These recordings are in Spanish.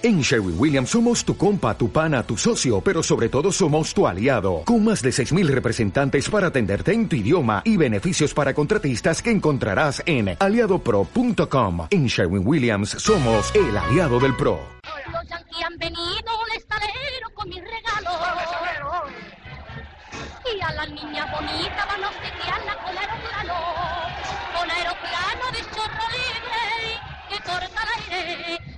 En Sherwin Williams somos tu compa, tu pana, tu socio, pero sobre todo somos tu aliado, con más de 6.000 representantes para atenderte en tu idioma y beneficios para contratistas que encontrarás en aliadopro.com. En Sherwin Williams somos el aliado del PRO. Los yanquis han venido al estalero con mis regalos. Y a la niña bonita van a obsequiarla con aeroplano. Con aeroplano de chorro libre que corta el aire.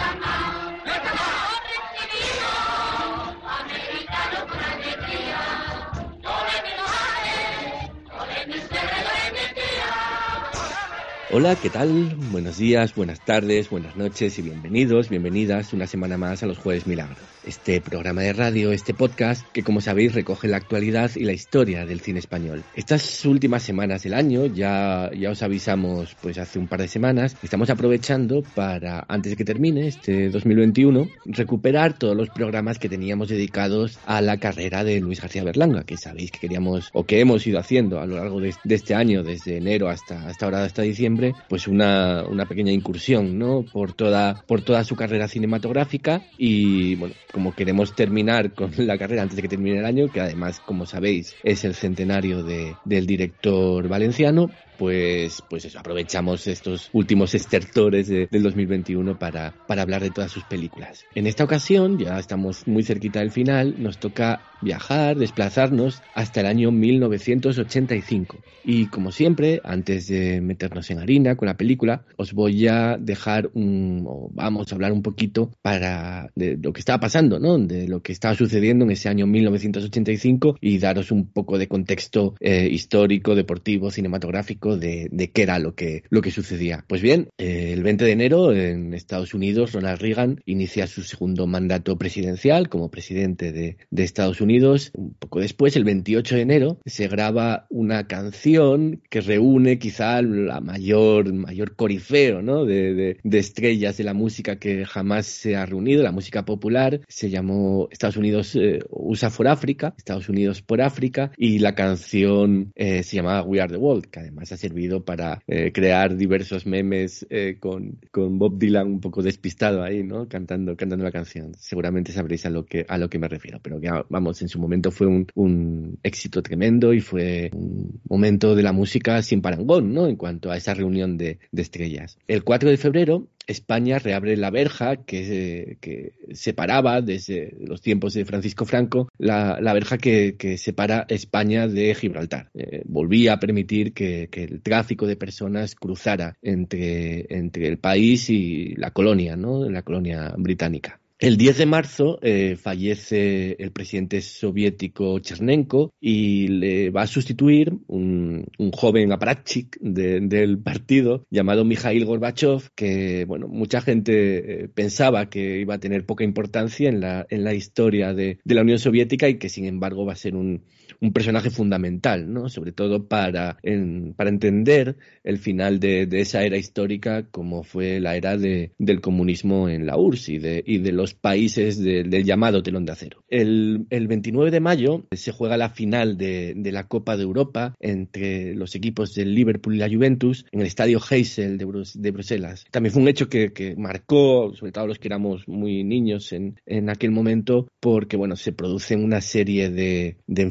Hola, ¿qué tal? Buenos días, buenas tardes, buenas noches y bienvenidos, bienvenidas una semana más a los Jueves Milagro. Este programa de radio, este podcast que como sabéis recoge la actualidad y la historia del cine español. Estas últimas semanas del año, ya, ya os avisamos pues hace un par de semanas, estamos aprovechando para, antes de que termine este 2021, recuperar todos los programas que teníamos dedicados a la carrera de Luis García Berlanga, que sabéis que queríamos o que hemos ido haciendo a lo largo de, de este año, desde enero hasta, hasta ahora, hasta diciembre, pues una, una pequeña incursión, ¿no? Por toda, por toda su carrera cinematográfica y, bueno, como queremos terminar con la carrera antes de que termine el año, que además, como sabéis, es el centenario de, del director valenciano, pues, pues eso, aprovechamos estos últimos estertores de, del 2021 para, para hablar de todas sus películas. En esta ocasión, ya estamos muy cerquita del final, nos toca viajar, desplazarnos hasta el año 1985. Y como siempre, antes de meternos en harina con la película, os voy a dejar un, o vamos a hablar un poquito para de lo que estaba pasando, ¿no? De lo que estaba sucediendo en ese año 1985 y daros un poco de contexto eh, histórico, deportivo, cinematográfico de, qué era lo que, lo que sucedía. Pues bien, eh, el 20 de enero en Estados Unidos, Ronald Reagan inicia su segundo mandato presidencial como presidente de, Estados Unidos. Un poco después, el 28 de enero, se graba una canción que reúne quizá la mayor, mayor corifeo ¿no? de estrellas de la música que jamás se ha reunido, la música popular. Se llamó Estados Unidos eh, USA for Africa, Estados Unidos por África, y la canción eh, se llamaba We Are the World, que además ha servido para eh, crear diversos memes eh, con, con, Bob Dylan un poco despistado ahí, ¿no? Cantando, cantando la canción. Seguramente sabréis a lo que, a lo que me refiero, pero vamos, en su momento fue un, un éxito tremendo y fue un momento de la música sin parangón, ¿no? En cuanto a esa reunión de, de estrellas. El 4 de febrero España reabre la verja que, que, separaba desde los tiempos de Francisco Franco, la, verja que, que, separa España de Gibraltar. Eh, volvía a permitir que, que, el tráfico de personas cruzara entre, entre el país y la colonia, ¿no? la colonia británica. El 10 de marzo eh, fallece el presidente soviético Chernenko y le va a sustituir un, joven aparatchik de, del partido llamado Mikhail Gorbachev, que bueno, mucha gente eh, pensaba que iba a tener poca importancia en la, en la historia de la Unión Soviética y que sin embargo va a ser un, un personaje fundamental, ¿no? sobre todo para, en, para entender el final de, de, esa era histórica como fue la era de, del comunismo en la URSS y de, y de los países de, del llamado telón de acero. El, el, 29 de mayo se juega la final de, la Copa de Europa entre los equipos del Liverpool y la Juventus en el estadio Heysel de, Brus de Bruselas. También fue un hecho que, que, marcó, sobre todo los que éramos muy niños en, en aquel momento, porque bueno, se producen una serie de, de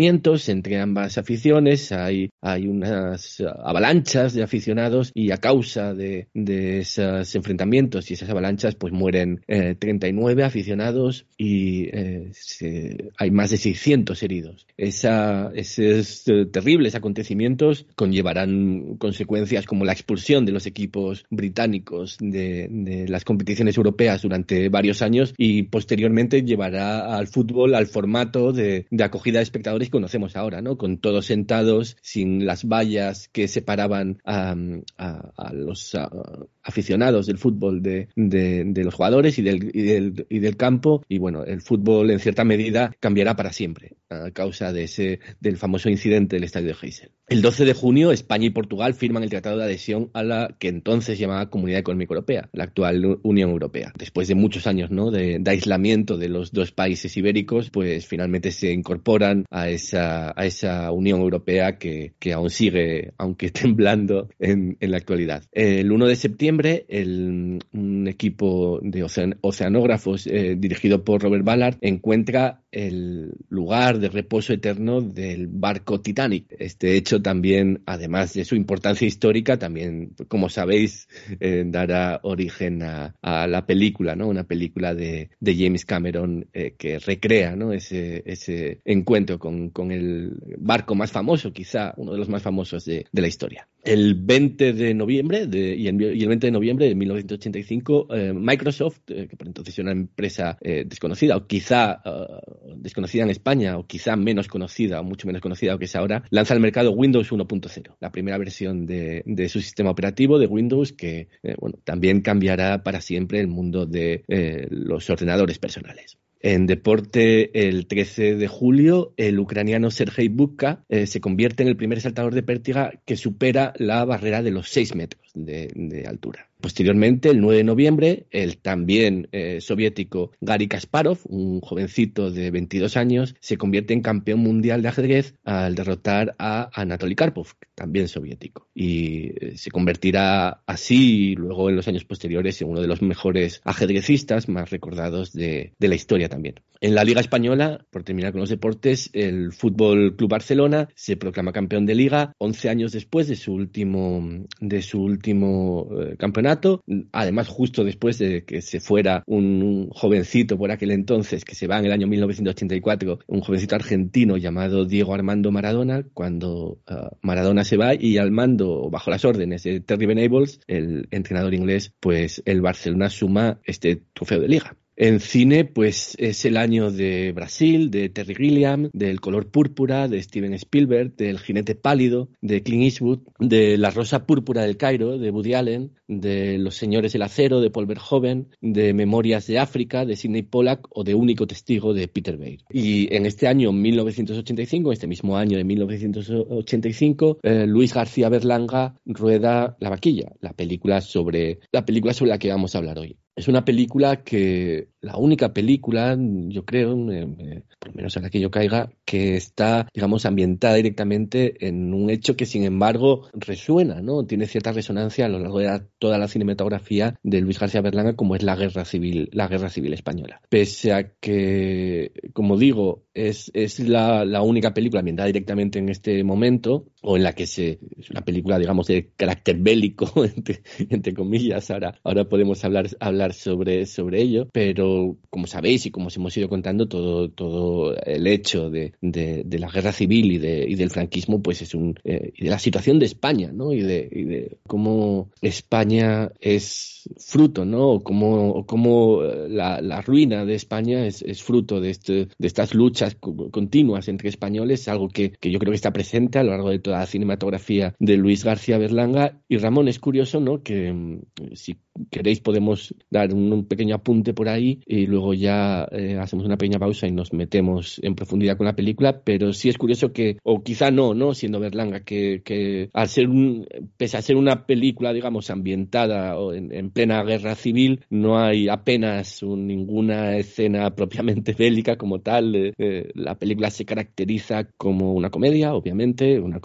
enfrentamientos entre ambas aficiones, hay, hay unas avalanchas de aficionados y a causa de, de esos enfrentamientos y esas avalanchas pues mueren eh, 39 aficionados y eh, se, hay más de 600 heridos. Esa, esos terribles acontecimientos conllevarán consecuencias como la expulsión de los equipos británicos de, de las competiciones europeas durante varios años y posteriormente llevará al fútbol al formato de, de acogida de espectadores conocemos ahora, ¿no? Con todos sentados, sin las vallas que separaban a, a, a los aficionados del fútbol de, de, los jugadores y del, y del, y, del, campo. Y bueno, el fútbol en cierta medida cambiará para siempre a causa de ese, del famoso incidente del estadio de Heysel. El 12 de junio, España y Portugal firman el Tratado de Adhesión a la que entonces llamaba Comunidad Económica Europea, la actual Unión Europea. Después de muchos años ¿no? de, aislamiento de los dos países ibéricos, pues finalmente se incorporan a esa, a esa Unión Europea que, que aún sigue, aunque temblando en, en la actualidad. El 1 de septiembre, el, un equipo de oceanógrafos eh, dirigido por Robert Ballard encuentra el lugar de reposo eterno del barco Titanic. Este hecho también, además de su importancia histórica, también, como sabéis, eh, dará origen a, la película, ¿no? Una película de, James Cameron eh, que recrea, ¿no? Ese, ese encuentro con, el barco más famoso, quizá uno de los más famosos de, la historia. El 20 de noviembre de, y, el 20 de noviembre de 1985, eh, Microsoft, que por entonces era una empresa desconocida o quizá desconocida en España o quizá menos conocida o mucho menos conocida que es ahora, lanza al mercado Windows 1.0, la primera versión de, su sistema operativo de Windows que eh, bueno, también cambiará para siempre el mundo de eh, los ordenadores personales. En deporte, el 13 de julio, el ucraniano Sergei Bukka eh, se convierte en el primer saltador de pértiga que supera la barrera de los 6 metros de altura. Posteriormente, el 9 de noviembre, el también eh, soviético Gary Kasparov, un jovencito de 22 años, se convierte en campeón mundial de ajedrez al derrotar a Anatoly Karpov, también soviético. Y eh, se convertirá así, luego en los años posteriores, en uno de los mejores ajedrecistas más recordados de, la historia también. En la Liga Española, por terminar con los deportes, el Fútbol Club Barcelona se proclama campeón de Liga 11 años después de su último, de su último eh, campeonato además justo después de que se fuera un, jovencito por aquel entonces, que se va en el año 1984, un jovencito argentino llamado Diego Armando Maradona, cuando uh, Maradona se va y al mando, bajo las órdenes de Terry Venables, el entrenador inglés, pues el Barcelona suma este trofeo de liga. En cine, pues es el año de Brasil, de Terry Gilliam, del color púrpura, de Steven Spielberg, del jinete pálido, de Clint Eastwood, de La rosa púrpura del Cairo, de Woody Allen, de Los señores del acero, de Paul Verhoeven, de Memorias de África, de Sidney Pollack o de Único testigo, de Peter Weir. Y en este año 1985, este mismo año de 1985, eh, Luis García Berlanga rueda La vaquilla, la película sobre la película sobre la que vamos a hablar hoy. Es una película que, la única película, yo creo, por lo menos a la que yo caiga, que está, digamos, ambientada directamente en un hecho que, sin embargo, resuena, ¿no? Tiene cierta resonancia a lo largo de toda la cinematografía de Luis García Berlanga, como es la guerra civil, la guerra civil española. Pese a que, como digo, es, es la, la única película ambientada directamente en este momento, o en la que se, es una película, digamos, de carácter bélico, entre, entre comillas, ahora, ahora podemos hablar, hablar sobre, sobre ello, pero como sabéis y como os hemos ido contando, todo, todo el hecho de, de, la guerra civil y, de, y del franquismo, pues es un. Eh, y de la situación de España, ¿no? Y de, y de cómo España es fruto, ¿no? O cómo, cómo eh, la, la, ruina de España es, es fruto de, este, de estas luchas continuas entre españoles, algo que, que yo creo que está presente a lo largo de toda la cinematografía de Luis García Berlanga. Y Ramón, es curioso, ¿no? Que mm, si queréis podemos dar un, pequeño apunte por ahí y luego ya eh, hacemos una pequeña pausa y nos metemos en profundidad con la película, pero sí es curioso que, o quizá no, ¿no? Siendo Berlanga, que, que al ser un, pese a ser una película, digamos, ambientada en, plena guerra civil, no hay apenas ninguna escena propiamente bélica como tal. Eh, eh, la película se caracteriza como una comedia, obviamente, una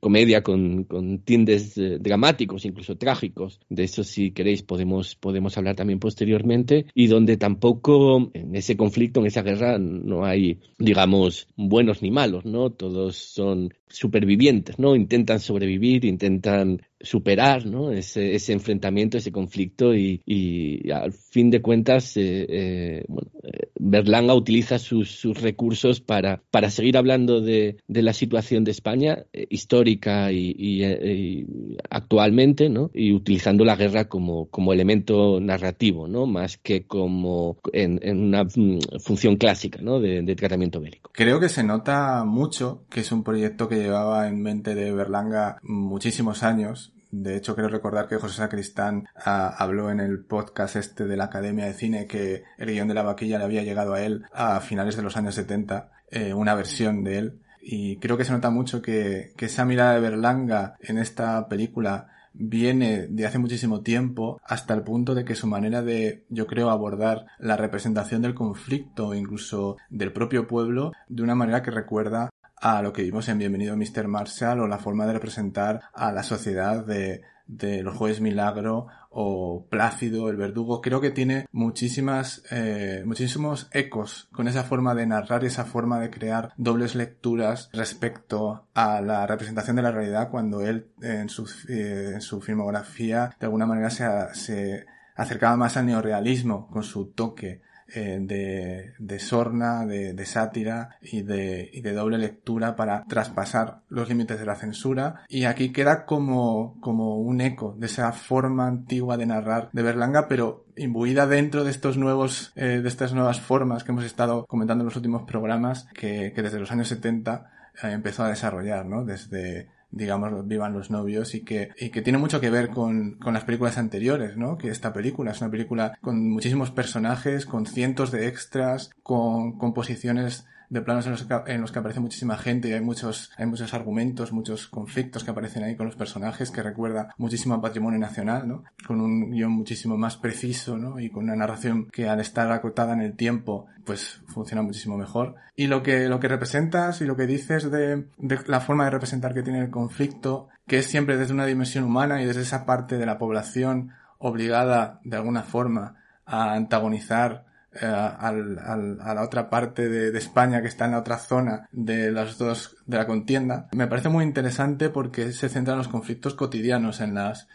comedia con, con tintes dramáticos, incluso trágicos. De eso sí queréis podemos, podemos hablar también posteriormente, y donde tampoco en ese conflicto, en esa guerra, no hay, digamos, buenos ni malos, ¿no? Todos son supervivientes, ¿no? Intentan sobrevivir, intentan superar ¿no? ese, ese enfrentamiento, ese conflicto y, y, al fin de cuentas eh, eh, bueno, eh, Berlanga utiliza sus, recursos para, para seguir hablando de, la situación de España histórica y, y, actualmente ¿no? y utilizando la guerra como, como elemento narrativo ¿no? más que como en, en una mm, función clásica ¿no? de, de tratamiento bélico. Creo que se nota mucho que es un proyecto que llevaba en mente de Berlanga muchísimos años De hecho, quiero recordar que José Sacristán ah, habló en el podcast este de la Academia de Cine que el guion de la vaquilla le había llegado a él a finales de los años 70, eh, una versión de él. Y creo que se nota mucho que, que esa mirada de Berlanga en esta película viene de hace muchísimo tiempo hasta el punto de que su manera de, yo creo, abordar la representación del conflicto, incluso del propio pueblo, de una manera que recuerda a lo que vimos en Bienvenido Mr. Marshall o la forma de representar a la sociedad de, de los jueves milagro o Plácido, el verdugo, creo que tiene muchísimas, eh, muchísimos ecos con esa forma de narrar esa forma de crear dobles lecturas respecto a la representación de la realidad cuando él en su, eh, en su filmografía de alguna manera se, se acercaba más al neorealismo con su toque eh, de, de, sorna, de, de sátira y de, y de, doble lectura para traspasar los límites de la censura. Y aquí queda como, como un eco de esa forma antigua de narrar de Berlanga, pero imbuida dentro de estos nuevos, eh, de estas nuevas formas que hemos estado comentando en los últimos programas que, que desde los años 70 eh, empezó a desarrollar, ¿no? Desde, digamos, Vivan los novios y que, y que tiene mucho que ver con, con las películas anteriores, ¿no? Que esta película es una película con muchísimos personajes, con cientos de extras, con composiciones de planos en los, que, aparece muchísima gente y hay muchos, hay muchos argumentos, muchos conflictos que aparecen ahí con los personajes que recuerda muchísimo patrimonio nacional, ¿no? Con un guion muchísimo más preciso, ¿no? Y con una narración que al estar acotada en el tiempo, pues funciona muchísimo mejor. Y lo que, lo que representas y lo que dices de, de la forma de representar que tiene el conflicto, que es siempre desde una dimensión humana y desde esa parte de la población obligada de alguna forma a antagonizar eh, al, a la otra parte de, España que está en la otra zona de las dos de la contienda me parece muy interesante porque se centra en los conflictos cotidianos en las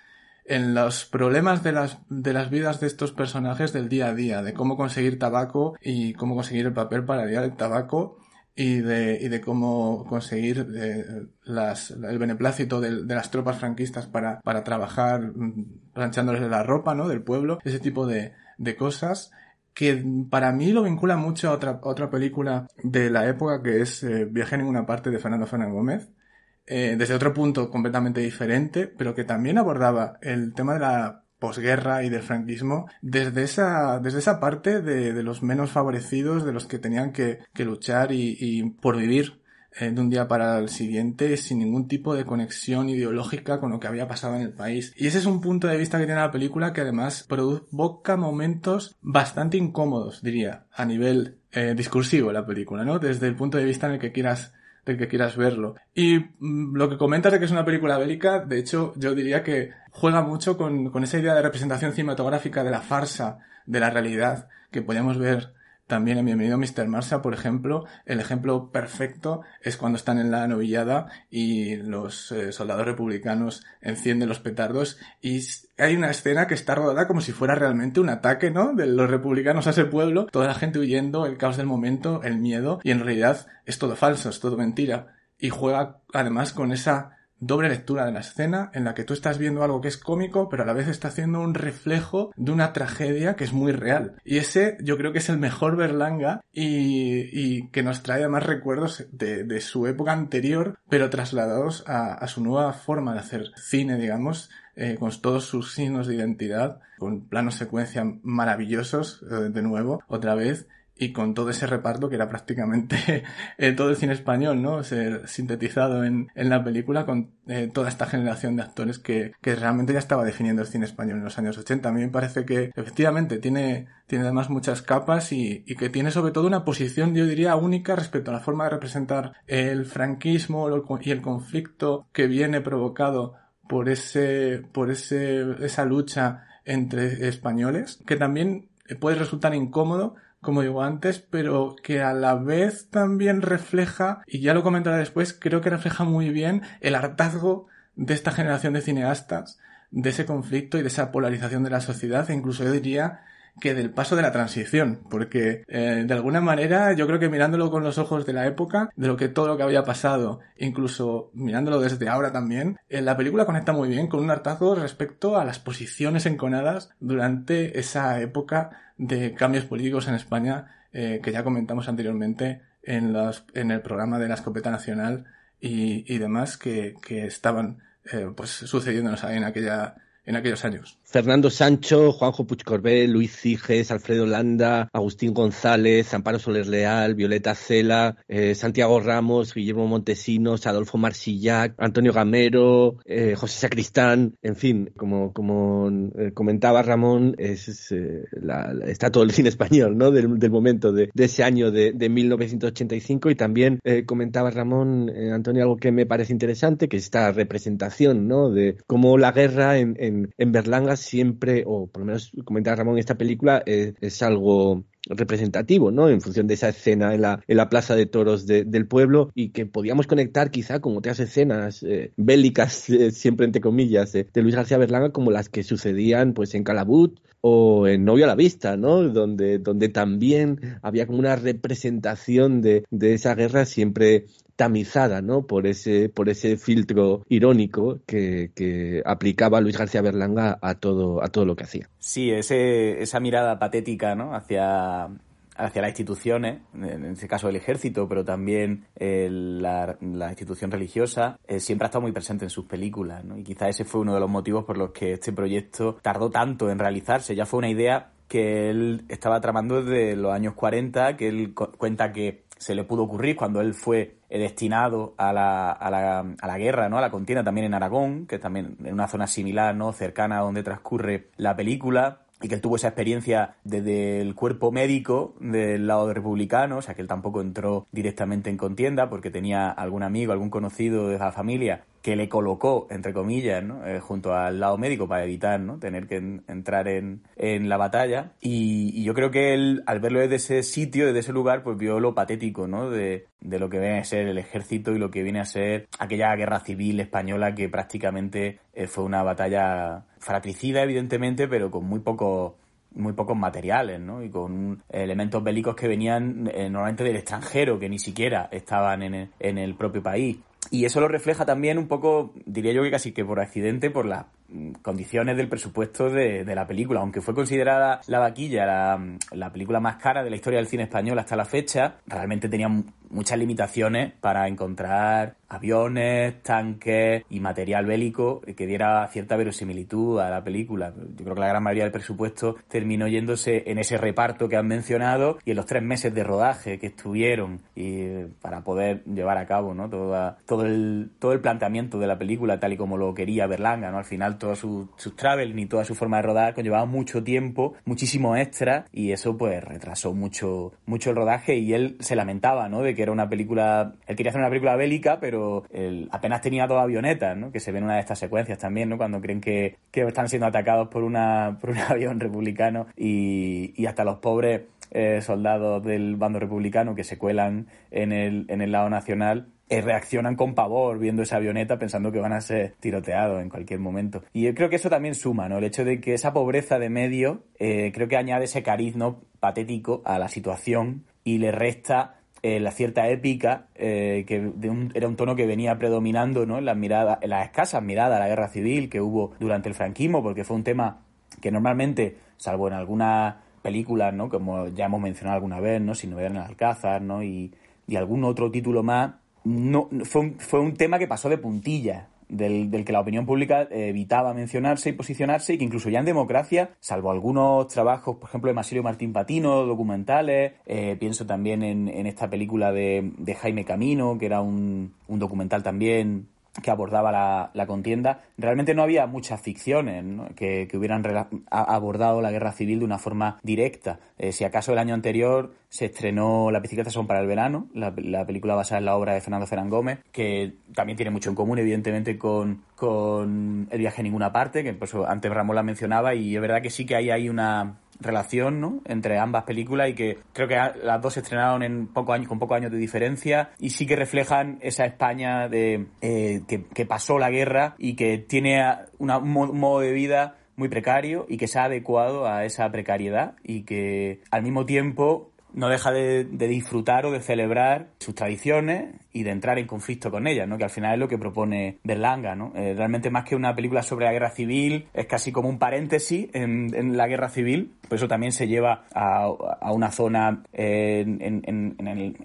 en los problemas de las de las vidas de estos personajes del día a día de cómo conseguir tabaco y cómo conseguir el papel para liar el tabaco y de, y de cómo conseguir eh, las, el beneplácito de, de, las tropas franquistas para, para trabajar mm, planchándoles la ropa, ¿no? Del pueblo, ese tipo de, de cosas que para mí lo vincula mucho a otra, otra película de la época que es eh, Viaje en ninguna parte de Fernando Fernández Gómez, eh, desde otro punto completamente diferente, pero que también abordaba el tema de la posguerra y del franquismo desde esa, desde esa parte de, los menos favorecidos, de los que tenían que, luchar y por vivir eh, de un día para el siguiente sin ningún tipo de conexión ideológica con lo que había pasado en el país. Y ese es un punto de vista que tiene la película que además provoca momentos bastante incómodos, diría, a nivel eh, discursivo la película, ¿no? Desde el punto de vista en el que quieras del que quieras verlo. Y mm, lo que comentas de que es una película bélica, de hecho, yo diría que juega mucho con, con esa idea de representación cinematográfica de la farsa, de la realidad, que podemos ver también en Bienvenido Mr. Marsa, por ejemplo, el ejemplo perfecto es cuando están en la novillada y los eh, soldados republicanos encienden los petardos y hay una escena que está rodada como si fuera realmente un ataque, ¿no? De los republicanos a ese pueblo, toda la gente huyendo, el caos del momento, el miedo y en realidad es todo falso, es todo mentira y juega además con esa doble lectura de la escena en la que tú estás viendo algo que es cómico, pero a la vez está haciendo un reflejo de una tragedia que es muy real. Y ese yo creo que es el mejor Berlanga y, y que nos trae más recuerdos de, de, su época anterior, pero trasladados a, a, su nueva forma de hacer cine, digamos, eh, con todos sus signos de identidad, con planos secuencia maravillosos, eh, de nuevo, otra vez, y con todo ese reparto que era prácticamente eh, todo el cine español, ¿no? Ser sintetizado en, en la película con eh, toda esta generación de actores que, que realmente ya estaba definiendo el cine español en los años 80. A mí me parece que efectivamente tiene, tiene además muchas capas y, y que tiene sobre todo una posición, yo diría, única respecto a la forma de representar el franquismo y el conflicto que viene provocado por ese, por ese, esa lucha entre españoles, que también puede resultar incómodo como digo antes, pero que a la vez también refleja, y ya lo comentaré después, creo que refleja muy bien el hartazgo de esta generación de cineastas, de ese conflicto y de esa polarización de la sociedad, e incluso yo diría que del paso de la transición, porque eh, de alguna manera yo creo que mirándolo con los ojos de la época, de lo que todo lo que había pasado, incluso mirándolo desde ahora también, eh, la película conecta muy bien con un hartazgo respecto a las posiciones enconadas durante esa época de cambios políticos en España eh, que ya comentamos anteriormente en, los, en el programa de la escopeta nacional y, y demás que, que estaban eh, pues sucediéndonos en aquella en aquellos años. Fernando Sancho, Juanjo Puigcorbé, Luis Ciges, Alfredo Landa, Agustín González, Amparo Soler Leal, Violeta Cela, eh, Santiago Ramos, Guillermo Montesinos, Adolfo Marsillac, Antonio Gamero, eh, José Sacristán, en fin, como, eh, comentaba Ramón, es, la, está todo el cine español, ¿no? Del, momento de, ese año de, 1985 y también comentaba Ramón, Antonio, algo que me parece interesante, que es esta representación, ¿no? De cómo la guerra en, en, en Berlanga siempre, o por lo menos comentaba Ramón, esta película eh, es, algo representativo, ¿no? En función de esa escena en la, en la plaza de toros del pueblo y que podíamos conectar quizá con otras escenas eh, bélicas, eh, siempre entre comillas, de Luis García Berlanga como las que sucedían pues en Calabut o en Novio a la Vista, ¿no? Donde, donde también había como una representación de, de esa guerra siempre tamizada ¿no? por, ese, por ese filtro irónico que, que, aplicaba Luis García Berlanga a todo, a todo lo que hacía. Sí, ese, esa mirada patética ¿no? hacia, hacia las instituciones, en este caso el ejército, pero también eh, la, la, institución religiosa, eh, siempre ha estado muy presente en sus películas. ¿no? Y quizá ese fue uno de los motivos por los que este proyecto tardó tanto en realizarse. Ya fue una idea que él estaba tramando desde los años 40, que él cuenta que se le pudo ocurrir cuando él fue eh, destinado a la, a la, a la guerra, ¿no? A la contienda también en Aragón, que también en una zona similar, ¿no? Cercana a donde transcurre la película y que él tuvo esa experiencia desde el cuerpo médico del lado republicano, o sea que él tampoco entró directamente en contienda porque tenía algún amigo, algún conocido de la familia que le colocó, entre comillas, ¿no? Eh, junto al lado médico para evitar ¿no? tener que entrar en, en, la batalla. Y, yo creo que él, al verlo desde ese sitio, desde ese lugar, pues vio lo patético ¿no? de, de lo que viene a ser el ejército y lo que viene a ser aquella guerra civil española que prácticamente eh, fue una batalla fratricida, evidentemente, pero con muy poco muy pocos materiales, ¿no? Y con elementos bélicos que venían eh, normalmente del extranjero, que ni siquiera estaban en en el propio país. Y eso lo refleja también un poco, diría yo que casi que por accidente, por las condiciones del presupuesto de, la película. Aunque fue considerada La Vaquilla la, la, película más cara de la historia del cine español hasta la fecha, realmente tenía muchas limitaciones para encontrar aviones, tanques y material bélico que diera cierta verosimilitud a la película. Yo creo que la gran mayoría del presupuesto terminó yéndose en ese reparto que han mencionado y en los tres meses de rodaje que estuvieron y para poder llevar a cabo ¿no? todo, todo, el, todo el planteamiento de la película tal y como lo quería Berlanga. ¿no? Al final todos sus su travel ni toda su forma de rodar conllevaba mucho tiempo, muchísimo extra y eso pues retrasó mucho, mucho el rodaje y él se lamentaba, ¿no? De que era una película, él quería hacer una película bélica, pero él apenas tenía dos avionetas, ¿no? Que se ven en una de estas secuencias también, ¿no? Cuando creen que, que están siendo atacados por, una, por un avión republicano y, y hasta los pobres eh, soldados del bando republicano que se cuelan en el, en el lado nacional eh, reaccionan con pavor viendo esa avioneta pensando que van a ser tiroteados en cualquier momento. Y yo creo que eso también suma, ¿no? El hecho de que esa pobreza de medio eh, creo que añade ese carisma patético a la situación y le resta eh, la cierta épica que de un, era un tono que venía predominando ¿no? en las miradas, en las escasas miradas a la guerra civil que hubo durante el franquismo, porque fue un tema que normalmente, salvo en algunas películas, ¿no? como ya hemos mencionado alguna vez, ¿no? Sin novedad en el Alcázar, ¿no? y, y algún otro título más, no, fue, un, fue un tema que pasó de puntilla. Del, que la opinión pública evitaba mencionarse y posicionarse y que incluso ya en democracia, salvo algunos trabajos, por ejemplo, de Masilio Martín Patino, documentales, eh, pienso también en, en esta película de, de, Jaime Camino, que era un, un documental también que abordaba la, contienda, realmente no había muchas ficciones que, que, hubieran abordado la guerra civil de una forma directa. Eh, si acaso el año anterior se estrenó La bicicleta son para el verano, la, la, película basada en la obra de Fernando Ferán Gómez, que también tiene mucho en común, evidentemente, con, con El viaje a ninguna parte, que antes Ramón la mencionaba, y es verdad que sí que ahí hay una relación ¿no? entre ambas películas y que creo que las dos se estrenaron en poco años, con pocos años de diferencia y sí que reflejan esa España de eh, que, pasó la guerra y que tiene un modo de vida muy precario y que se ha adecuado a esa precariedad y que al mismo tiempo no deja de, disfrutar o de celebrar sus tradiciones y de entrar en conflicto con ellas, ¿no? que al final es lo que propone Berlanga. ¿no? Eh, realmente más que una película sobre la guerra civil, es casi como un paréntesis en, la guerra civil, por eso también se lleva a, una zona en,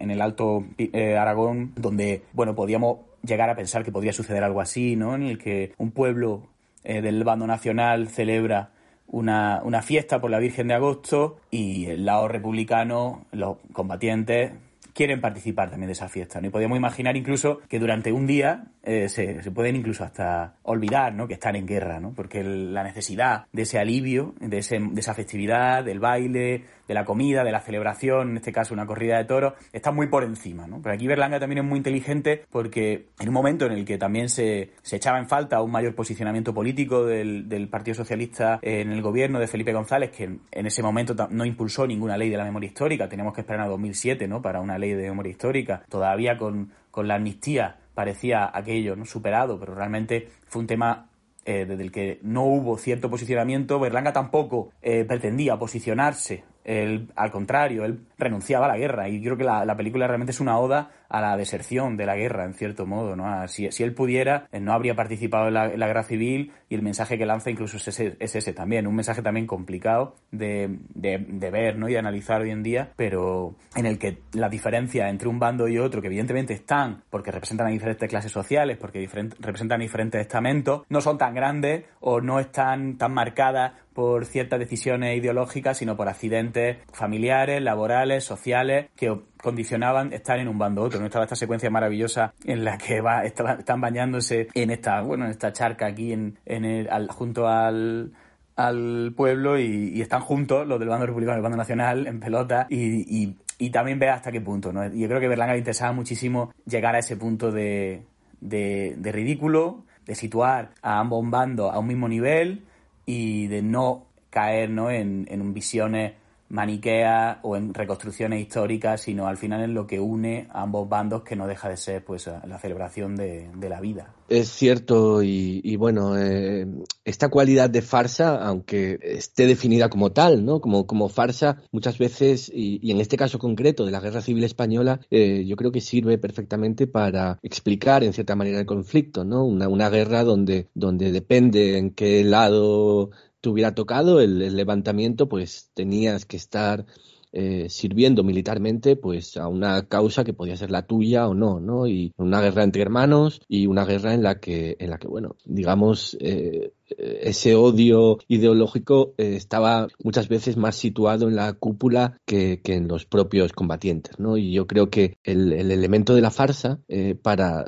el, Alto eh, Aragón donde bueno, podíamos llegar a pensar que podría suceder algo así, ¿no? En el que un pueblo eh, del bando nacional celebra una, una fiesta por la Virgen de Agosto y el lado republicano, los combatientes, quieren participar también de esa fiesta. ¿no? Y podríamos imaginar incluso que durante un día eh, se, se, pueden incluso hasta olvidar ¿no? que están en guerra, ¿no? porque la necesidad de ese alivio, de, ese, de esa festividad, del baile, de la comida, de la celebración, en este caso una corrida de toros, está muy por encima. ¿no? Pero aquí Berlanga también es muy inteligente porque en un momento en el que también se, se echaba en falta un mayor posicionamiento político del, del, Partido Socialista en el gobierno de Felipe González, que en ese momento no impulsó ninguna ley de la memoria histórica, teníamos que esperar a 2007 ¿no? para una ley de memoria histórica, todavía con, la amnistía parecía aquello superado, pero realmente fue un tema eh, desde el que no hubo cierto posicionamiento. Berlanga tampoco eh, pretendía posicionarse él, al contrario, él renunciaba a la guerra y creo que la, la, película realmente es una oda a la deserción de la guerra, en cierto modo. ¿no? Si, si él pudiera, eh, no habría participado en la, guerra civil y el mensaje que lanza incluso es ese, es ese también, un mensaje también complicado de, de, de, ver ¿no? y analizar hoy en día, pero en el que la diferencia entre un bando y otro, que evidentemente están porque representan a diferentes clases sociales, porque diferent, representan a diferentes estamentos, no son tan grandes o no están tan marcadas por ciertas decisiones ideológicas, sino por accidentes familiares, laborales, sociales, que condicionaban estar en un bando u otro. ¿no? Estaba esta secuencia maravillosa en la que va, están bañándose en esta, bueno, en esta charca aquí en, en el, al, junto al, al pueblo y, están juntos los del bando republicano y el bando nacional en pelota y, y, y también ve hasta qué punto. ¿no? Yo creo que Berlanga le interesaba muchísimo llegar a ese punto de, de, de ridículo, de situar a ambos bandos a un mismo nivel y de no caer ¿no? En, en visiones maniqueas o en reconstrucciones históricas, sino al final en lo que une a ambos bandos, que no deja de ser pues la celebración de, la vida. Es cierto, y, bueno, eh, esta cualidad de farsa, aunque esté definida como tal, ¿no? Como, como farsa, muchas veces, y, y en este caso concreto de la Guerra Civil Española, eh, yo creo que sirve perfectamente para explicar en cierta manera el conflicto, ¿no? Una, una guerra donde, donde depende en qué lado te hubiera tocado el, el levantamiento, pues tenías que estar eh, sirviendo militarmente pues a una causa que podía ser la tuya o no, ¿no? Y una guerra entre hermanos y una guerra en la que, en la que bueno, digamos, eh, ese odio ideológico eh, estaba muchas veces más situado en la cúpula que, en los propios combatientes, ¿no? Y yo creo que el, el elemento de la farsa para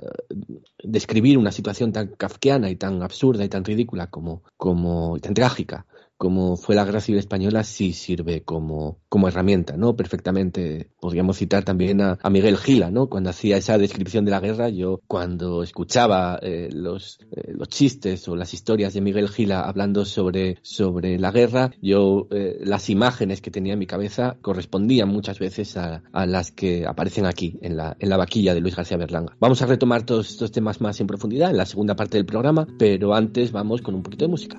describir una situación tan kafkiana y tan absurda y tan ridícula como, como tan trágica como fue la Guerra Civil Española, sí sirve como, como herramienta, ¿no? Perfectamente. Podríamos citar también a, Miguel Gila, ¿no? Cuando hacía esa descripción de la guerra, yo cuando escuchaba eh, los, eh, los chistes o las historias de Miguel Gila hablando sobre, sobre la guerra, yo eh, las imágenes que tenía en mi cabeza correspondían muchas veces a, a, las que aparecen aquí, en la, en la vaquilla de Luis García Berlanga. Vamos a retomar todos estos temas más en profundidad en la segunda parte del programa, pero antes vamos con un poquito de música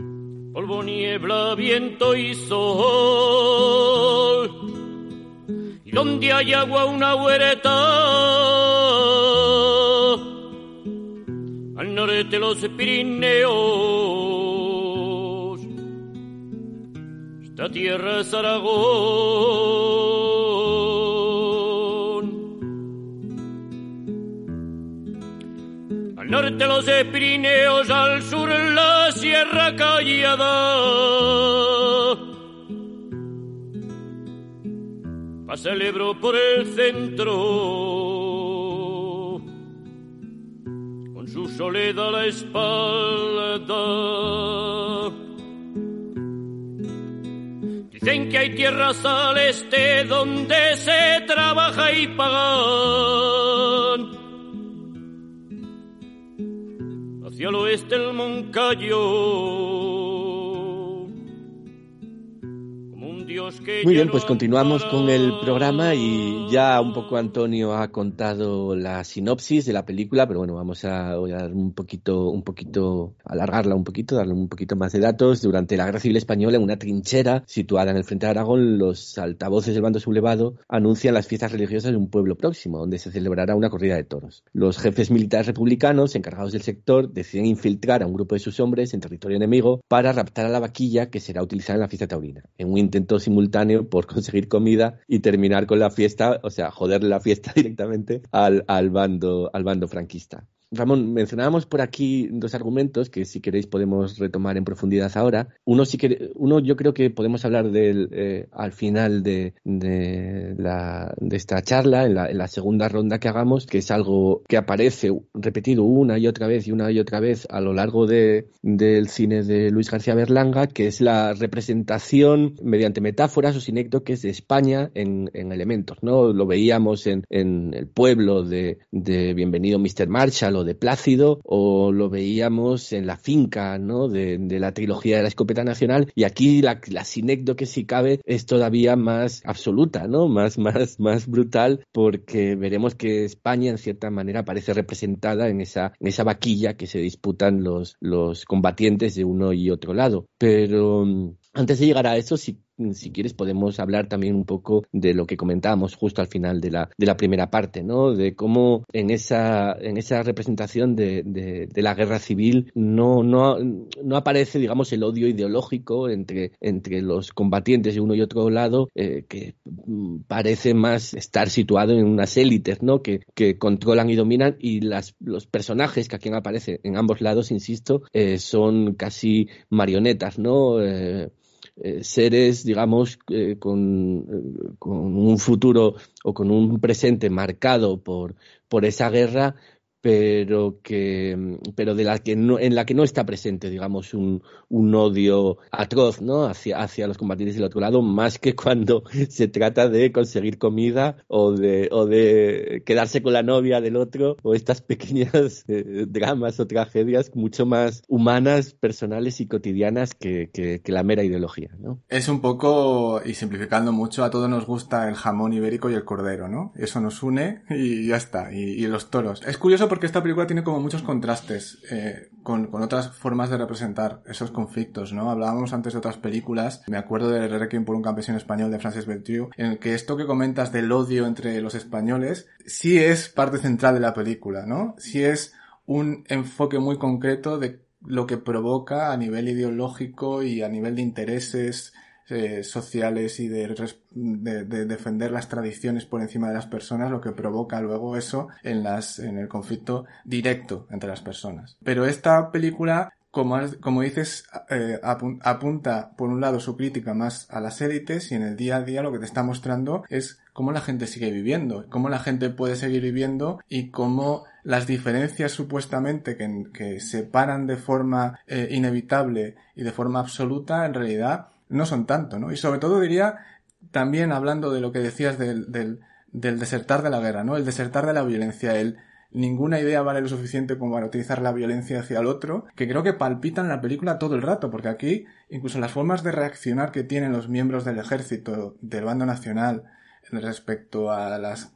polvo, niebla, viento y sol. Y donde hay agua una huereta, al norte los Pirineos, esta tierra es Aragón. Al norte los Pirineos, al sur la Sierra Callada. Pasa el Ebro por el centro, con su soledad a la espalda. Dicen que hay tierras al este donde se trabaja y pagan el oeste el Moncayo. Muy bien, pues continuamos con el programa y ya un poco Antonio ha contado la sinopsis de la película, pero bueno, vamos a, voy a dar un poquito, un poquito, alargarla un poquito, darle un poquito más de datos. Durante la Guerra Civil Española, en una trinchera situada en el frente de Aragón, los altavoces del bando sublevado anuncian las fiestas religiosas de un pueblo próximo, donde se celebrará una corrida de toros. Los jefes militares republicanos, encargados del sector, deciden infiltrar a un grupo de sus hombres en territorio enemigo para raptar a la vaquilla que será utilizada en la fiesta taurina, en un intento simultáneo por conseguir comida y terminar con la fiesta, o sea, joder la fiesta directamente al, al, bando, al bando franquista. Ramón, mencionábamos por aquí dos argumentos que si queréis podemos retomar en profundidad ahora. Uno, que, uno yo creo que podemos hablar del, eh, al final de, de, la, de esta charla, en la, segunda ronda que hagamos, que es algo que aparece repetido una y otra vez y una y otra vez a lo largo de, del cine de Luis García Berlanga, que es la representación mediante metáforas o sinécdoques de España en, en elementos. ¿no? Lo veíamos en, en el pueblo de, de Bienvenido Mr. Marshall o de Plácido, o lo veíamos en la finca ¿no? de, de la trilogía de la escopeta nacional, y aquí la, la sinécdoque, si cabe, es todavía más absoluta, ¿no? más, más, más brutal, porque veremos que España, en cierta manera, aparece representada en esa, en esa vaquilla que se disputan los, los combatientes de uno y otro lado. Pero mm, antes de llegar a eso, si si quieres podemos hablar también un poco de lo que comentábamos justo al final de la, de la primera parte, ¿no? De cómo en esa, en esa representación de, de, de la guerra civil no, no, no, aparece, digamos, el odio ideológico entre, entre los combatientes de uno y otro lado, eh, que parece más estar situado en unas élites, ¿no? Que, que controlan y dominan y las, los personajes que aquí aparecen en ambos lados, insisto, eh, son casi marionetas, ¿no? Eh, eh, seres, digamos, eh, con, eh, con, un futuro o con un presente marcado por, por esa guerra, pero que pero de la que no, en la que no está presente digamos un, un odio atroz no hacia hacia los combatientes del otro lado más que cuando se trata de conseguir comida o de o de quedarse con la novia del otro o estas pequeñas eh, dramas o tragedias mucho más humanas personales y cotidianas que, que, la mera ideología no es un poco y simplificando mucho a todos nos gusta el jamón ibérico y el cordero no eso nos une y ya está y, y los toros. Es curioso porque esta película tiene como muchos contrastes eh, con, otras formas de representar esos conflictos, ¿no? Hablábamos antes de otras películas, me acuerdo de Requiem por un campesino español de Francis Bertriu, en el que esto que comentas del odio entre los españoles sí es parte central de la película, ¿no? Sí es un enfoque muy concreto de lo que provoca a nivel ideológico y a nivel de intereses eh, sociales y de, de, de, defender las tradiciones por encima de las personas, lo que provoca luego eso en las, en el conflicto directo entre las personas. Pero esta película como, como dices, eh, apunta por un lado su crítica más a las élites y en el día a día lo que te está mostrando es cómo la gente sigue viviendo, cómo la gente puede seguir viviendo y cómo las diferencias supuestamente que, que separan de forma eh, inevitable y de forma absoluta en realidad no son tanto, ¿no? Y sobre todo diría, también hablando de lo que decías del, del, del desertar de la guerra, ¿no? El desertar de la violencia, el ninguna idea vale lo suficiente como para utilizar la violencia hacia el otro, que creo que palpitan la película todo el rato, porque aquí incluso las formas de reaccionar que tienen los miembros del ejército, del bando nacional, respecto a las,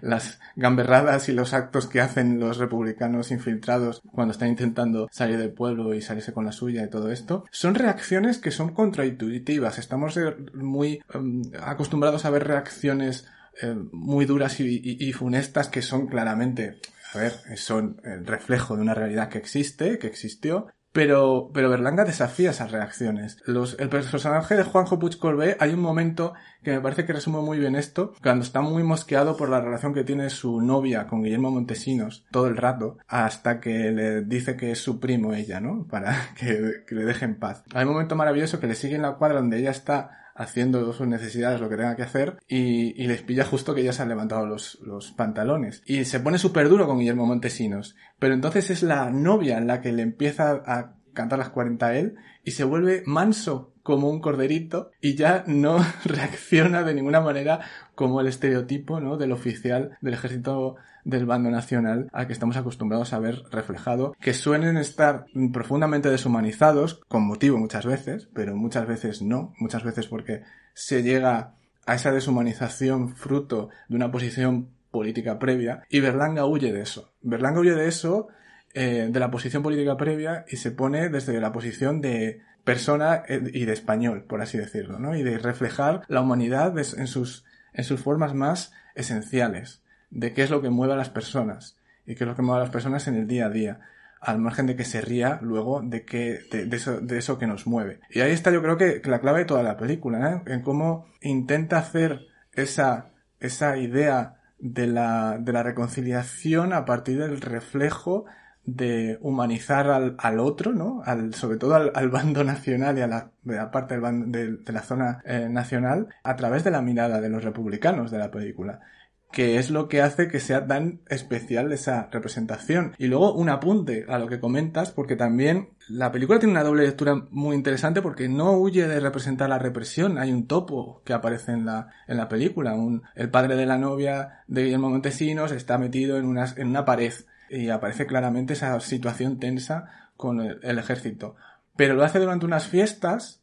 las gamberradas y los actos que hacen los republicanos infiltrados cuando están intentando salir del pueblo y salirse con la suya y todo esto, son reacciones que son contraintuitivas. Estamos muy um, acostumbrados a ver reacciones eh, muy duras y, y, y funestas que son claramente a ver, son el reflejo de una realidad que existe, que existió, pero, pero Berlanga desafía esas reacciones. Los, el personaje de Juanjo Puig Corbé, hay un momento que me parece que resume muy bien esto, cuando está muy mosqueado por la relación que tiene su novia con Guillermo Montesinos todo el rato, hasta que le dice que es su primo ella, ¿no? Para que, que le deje en paz. Hay un momento maravilloso que le sigue en la cuadra donde ella está haciendo sus necesidades, lo que tenga que hacer, y, y les pilla justo que ya se han levantado los, los pantalones. Y se pone súper duro con Guillermo Montesinos. Pero entonces es la novia en la que le empieza a cantar las 40 a él y se vuelve manso como un corderito y ya no reacciona de ninguna manera como el estereotipo ¿no? del oficial del ejército del bando nacional al que estamos acostumbrados a ver reflejado, que suelen estar profundamente deshumanizados, con motivo muchas veces, pero muchas veces no, muchas veces porque se llega a esa deshumanización fruto de una posición política previa, y Berlanga huye de eso. Berlanga huye de eso, eh, de la posición política previa, y se pone desde la posición de persona eh, y de español, por así decirlo, ¿no? Y de reflejar la humanidad en sus, en sus formas más esenciales, de qué es lo que mueve a las personas, y qué es lo que mueve a las personas en el día a día al margen de que se ría luego de que de, de, eso, de eso que nos mueve. Y ahí está yo creo que la clave de toda la película, ¿eh? en cómo intenta hacer esa, esa idea de la, de la reconciliación a partir del reflejo de humanizar al, al otro, ¿no? Al, sobre todo al, bando nacional y a la, la parte del bando, de, de, la zona eh, nacional a través de la mirada de los republicanos de la película que es lo que hace que sea tan especial esa representación. Y luego un apunte a lo que comentas, porque también la película tiene una doble lectura muy interesante porque no huye de representar la represión. Hay un topo que aparece en la, en la película. Un, el padre de la novia de Guillermo Montesinos está metido en una, en una pared y aparece claramente esa situación tensa con el ejército. Pero lo hace durante unas fiestas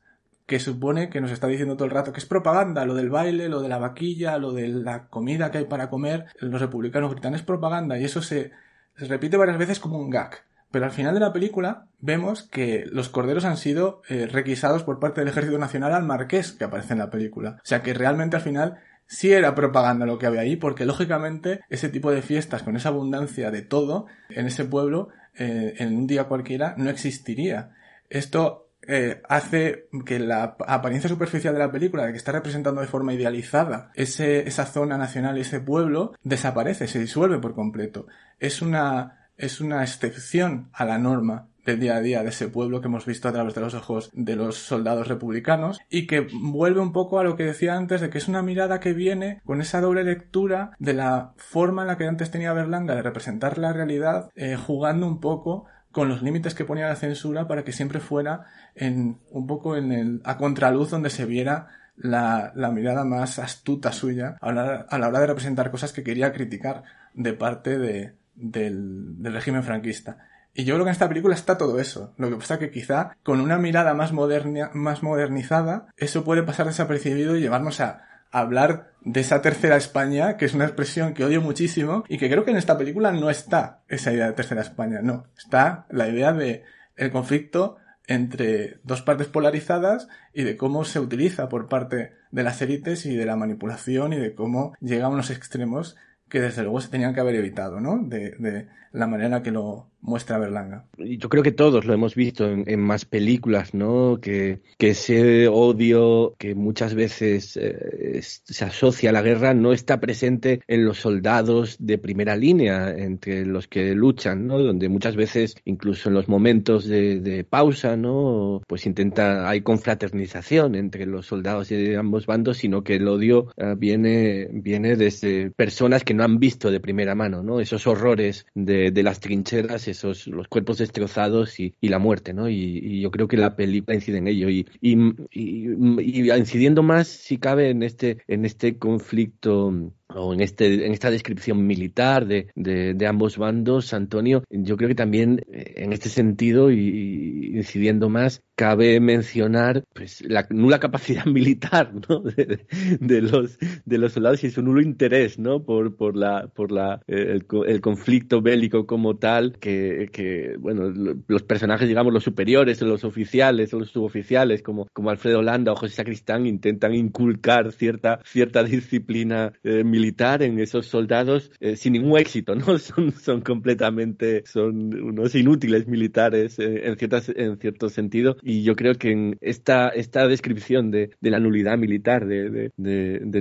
que supone que nos está diciendo todo el rato que es propaganda, lo del baile, lo de la vaquilla, lo de la comida que hay para comer, los republicanos gritan es propaganda y eso se, se repite varias veces como un gag. Pero al final de la película vemos que los corderos han sido eh, requisados por parte del Ejército Nacional al marqués que aparece en la película. O sea que realmente al final sí era propaganda lo que había ahí, porque lógicamente ese tipo de fiestas con esa abundancia de todo en ese pueblo, eh, en un día cualquiera, no existiría. Esto eh, hace que la apariencia superficial de la película, de que está representando de forma idealizada ese, esa zona nacional ese pueblo, desaparece, se disuelve por completo. Es una, es una excepción a la norma del día a día de ese pueblo que hemos visto a través de los ojos de los soldados republicanos y que vuelve un poco a lo que decía antes de que es una mirada que viene con esa doble lectura de la forma en la que antes tenía Berlanga de representar la realidad eh, jugando un poco con los límites que ponía la censura para que siempre fuera en un poco en el a contraluz donde se viera la, la mirada más astuta suya a la, hora de representar cosas que quería criticar de parte de, del, del régimen franquista. Y yo creo que en esta película está todo eso. Lo que pasa que quizá con una mirada más moderna, más modernizada, eso puede pasar desapercibido y llevarnos a, hablar de esa tercera España, que es una expresión que odio muchísimo y que creo que en esta película no está esa idea de tercera España, no. Está la idea de el conflicto entre dos partes polarizadas y de cómo se utiliza por parte de las élites y de la manipulación y de cómo llega a unos extremos que desde luego se tenían que haber evitado, ¿no? De, de la manera que lo muestra Berlanga. Yo creo que todos lo hemos visto en, más películas, ¿no? Que, ese odio que muchas veces eh, se asocia a la guerra no está presente en los soldados de primera línea, entre los que luchan, ¿no? Donde muchas veces, incluso en los momentos de, pausa, ¿no? Pues intenta, hay confraternización entre los soldados de ambos bandos, sino que el odio uh, viene, viene desde personas que no han visto de primera mano, ¿no? Esos horrores de, de las trincheras esos los cuerpos destrozados y, y la muerte, ¿no? Y, y, yo creo que la película incide en ello y, y, y, incidiendo más, si cabe, en este en este conflicto o en, este, en esta descripción militar de, de, de, ambos bandos, Antonio, yo creo que también eh, en este sentido y, incidiendo más, cabe mencionar pues, la nula capacidad militar ¿no? de, de, los, de los soldados y su nulo interés ¿no? por, por, la, por la, el, el conflicto bélico como tal, que, que, bueno, los personajes, digamos, los superiores, los oficiales, los suboficiales, como, como Alfredo Landa o José Sacristán, intentan inculcar cierta, cierta disciplina eh, militar en esos soldados eh, sin ningún éxito, ¿no? Son, completamente, son unos inútiles militares eh, en, ciertas, en cierto sentido. Y yo creo que en esta, esta descripción de, la nulidad militar de,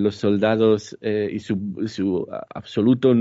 los soldados eh, y su, su absoluto,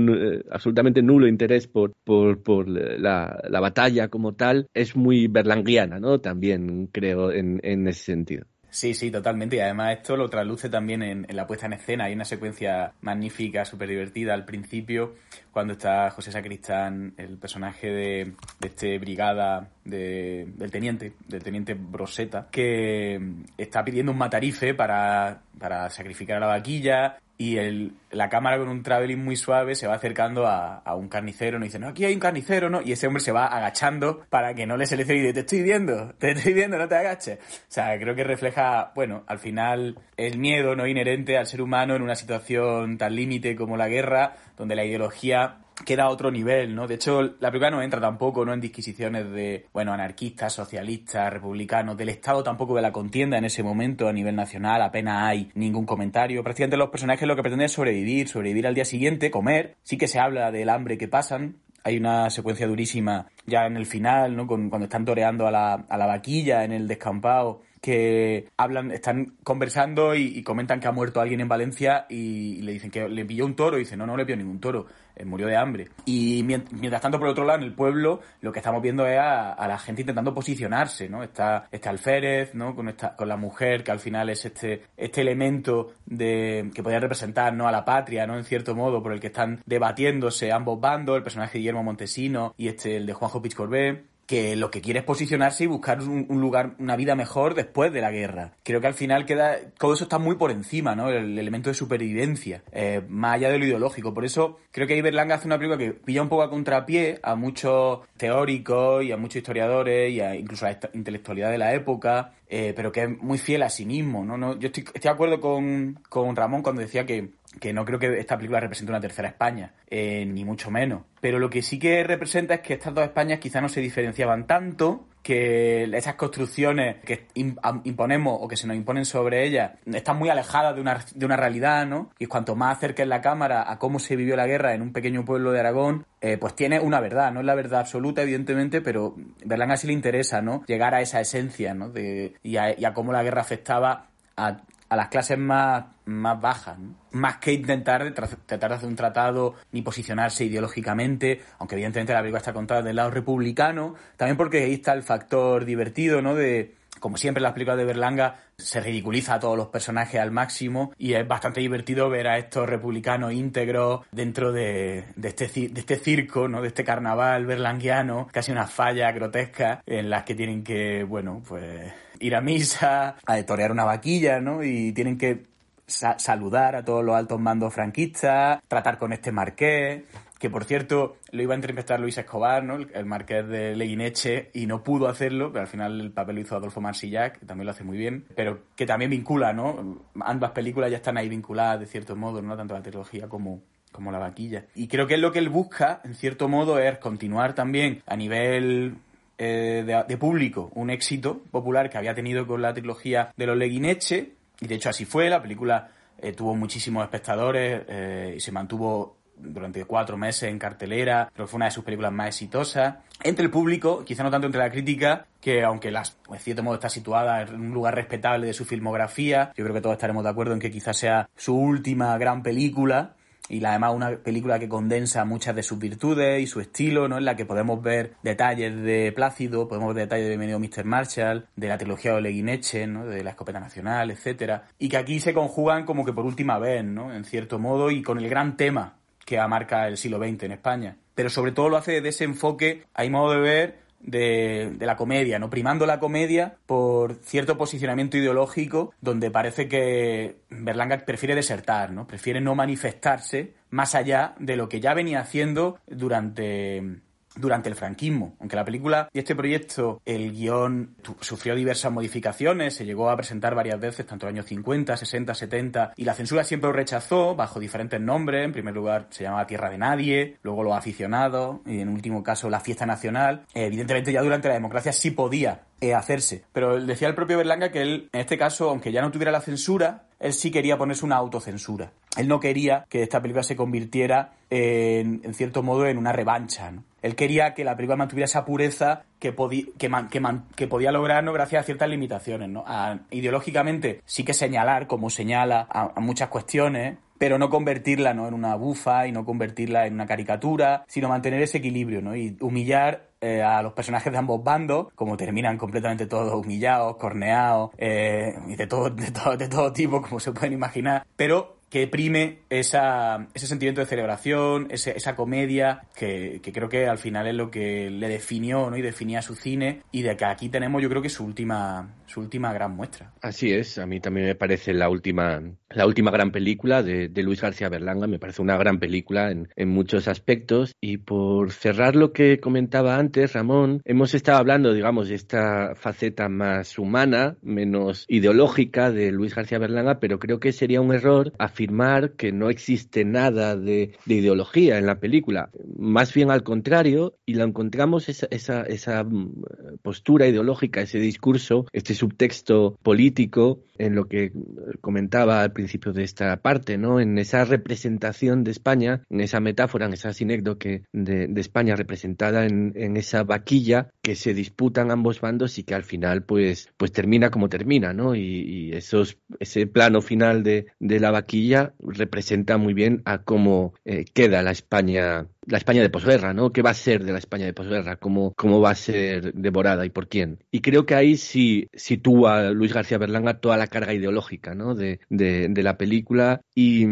absolutamente nulo interés por, por, la, la batalla como tal es muy berlanguiana, ¿no? También creo en ese sentido. Sí, sí, totalmente. Y además esto lo traduce también en, en, la puesta en escena. Hay una secuencia magnífica, súper divertida al principio, cuando está José Sacristán, el personaje de, de este brigada de, del teniente, del teniente Broseta, que está pidiendo un matarife para, para sacrificar a la vaquilla y el, la cámara con un traveling muy suave se va acercando a, a, un carnicero, no dice, no, aquí hay un carnicero, ¿no? Y ese hombre se va agachando para que no le seleccione y dice, te estoy viendo, te estoy viendo, no te agaches. O sea, creo que refleja, bueno, al final el miedo no inherente al ser humano en una situación tan límite como la guerra, donde la ideología queda a otro nivel, ¿no? De hecho, la película no entra tampoco, ¿no? En disquisiciones de, bueno, anarquistas, socialistas, republicanos, del Estado tampoco de la contienda en ese momento a nivel nacional, apenas hay ningún comentario. Prácticamente los personajes lo que pretenden es sobrevivir, sobrevivir al día siguiente, comer. Sí que se habla del hambre que pasan, hay una secuencia durísima ya en el final, ¿no? Con, cuando están toreando a la, a la vaquilla en el descampado que hablan, están conversando y, comentan que ha muerto alguien en Valencia y, le dicen que le pilló un toro y dice, no, no le pilló ningún toro, eh, murió de hambre. Y mientras tanto, por otro lado, en el pueblo, lo que estamos viendo es a, la gente intentando posicionarse, ¿no? Está, está Alférez, ¿no? Con, esta, con la mujer, que al final es este, este elemento de, que podría representar, ¿no? A la patria, ¿no? En cierto modo, por el que están debatiéndose ambos bandos, el personaje de Guillermo Montesino y este, el de Juanjo Pichcorbé que lo que quiere es posicionarse y buscar un, lugar, una vida mejor después de la guerra. Creo que al final queda, todo eso está muy por encima, ¿no? El, elemento de supervivencia, eh, más allá de lo ideológico. Por eso creo que Iberlanga hace una película que pilla un poco a contrapié a muchos teóricos y a muchos historiadores y a incluso a la intelectualidad de la época, eh, pero que es muy fiel a sí mismo, ¿no? no yo estoy, estoy de acuerdo con, con Ramón cuando decía que que no creo que esta película represente una tercera España, eh, ni mucho menos. Pero lo que sí que representa es que estas dos Españas quizá no se diferenciaban tanto, que esas construcciones que imponemos o que se nos imponen sobre ellas están muy alejadas de una, de una realidad, ¿no? Y cuanto más acerques la cámara a cómo se vivió la guerra en un pequeño pueblo de Aragón, eh, pues tiene una verdad, no es la verdad absoluta, evidentemente, pero Berlanga sí le interesa, ¿no? Llegar a esa esencia, ¿no? De, y, a, y a cómo la guerra afectaba a a las clases más, más bajas, más que intentar tratar de hacer un tratado ni posicionarse ideológicamente, aunque evidentemente la película está contada del lado republicano, también porque ahí está el factor divertido, ¿no? De, como siempre en las películas de Berlanga, se ridiculiza a todos los personajes al máximo y es bastante divertido ver a estos republicanos íntegros dentro de, de, este, de este circo, ¿no? De este carnaval berlanguiano, casi una falla grotesca en las que tienen que, bueno, pues ir a misa, a torear una vaquilla, ¿no? Y tienen que saludar a todos los altos mandos franquistas, tratar con este marqués, que por cierto lo iba a entrevistar Luis Escobar, ¿no? el, marqués de Leguineche, y no pudo hacerlo, pero al final el papel lo hizo Adolfo Marsillac, que también lo hace muy bien, pero que también vincula, ¿no? Ambas películas ya están ahí vinculadas de cierto modo, ¿no? Tanto la trilogía como, como la vaquilla. Y creo que es lo que él busca, en cierto modo, es continuar también a nivel eh, de, público un éxito popular que había tenido con la trilogía de los Leguineche, y de hecho así fue, la película eh, tuvo muchísimos espectadores eh, y se mantuvo durante cuatro meses en cartelera, creo que fue una de sus películas más exitosas. Entre el público, quizá no tanto entre la crítica, que aunque las, en cierto modo está situada en un lugar respetable de su filmografía, yo creo que todos estaremos de acuerdo en que quizás sea su última gran película, y además una película que condensa muchas de sus virtudes y su estilo, ¿no? En la que podemos ver detalles de Plácido, podemos ver detalles de Bienvenido Mr. Marshall, de la trilogía de Leguineche, ¿no? De la escopeta nacional, etcétera, y que aquí se conjugan como que por última vez, ¿no? En cierto modo y con el gran tema que amarca el siglo XX en España. Pero sobre todo lo hace de ese enfoque, hay modo de ver, de, la comedia, ¿no? Primando la comedia por cierto posicionamiento ideológico donde parece que Berlanga prefiere desertar, ¿no? Prefiere no manifestarse más allá de lo que ya venía haciendo durante durante el franquismo. Aunque la película y este proyecto, el guion sufrió diversas modificaciones, se llegó a presentar varias veces, tanto en los años 50, 60, 70, y la censura siempre lo rechazó bajo diferentes nombres. En primer lugar se llamaba Tierra de Nadie, luego Los Aficionados, y en último caso La Fiesta Nacional. evidentemente ya durante la democracia sí podía eh, hacerse. Pero decía el propio Berlanga que él, en este caso, aunque ya no tuviera la censura, él sí quería ponerse una autocensura. Él no quería que esta película se convirtiera en, en cierto modo en una revancha. ¿no? Él quería que la película mantuviera esa pureza que, que, podía lograr ¿no? gracias a ciertas limitaciones. ¿no? ideológicamente sí que señalar, como señala, a, muchas cuestiones, pero no convertirla ¿no? en una bufa y no convertirla en una caricatura, sino mantener ese equilibrio ¿no? y humillar eh, a los personajes de ambos bandos, como terminan completamente todos humillados, corneados, eh, y de todo, de, todo, de todo tipo, como se pueden imaginar, pero que prime esa, ese sentimiento de celebración, esa comedia, que, que, creo que al final es lo que le definió ¿no? y definía su cine, y de que aquí tenemos yo creo que su última, su última gran muestra. Así es, a mí también me parece la última, la última gran película de, de Luis García Berlanga, me parece una gran película en, en, muchos aspectos, y por cerrar lo que comentaba antes, Ramón, hemos estado hablando, digamos, de esta faceta más humana, menos ideológica de Luis García Berlanga, pero creo que sería un error afirmar que no existe nada de, ideología en la película. Más bien al contrario, y la encontramos esa, esa, esa mm, postura ideológica, ese discurso, este subtexto político en lo que comentaba al principio de esta parte, ¿no? En esa representación de España, en esa metáfora, en esa sinécdoque de, de España representada en, en, esa vaquilla que se disputan ambos bandos y que al final, pues, pues termina como termina, ¿no? Y, y esos, ese plano final de, de, la vaquilla representa muy bien a cómo eh, queda la España la España de posguerra, ¿no? ¿Qué va a ser de la España de posguerra? ¿Cómo, ¿Cómo va a ser devorada y por quién? Y creo que ahí sí sitúa Luis García Berlanga toda la carga ideológica, ¿no? De, de, de la película y,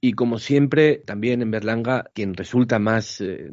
y, como siempre, también en Berlanga, quien resulta más, eh,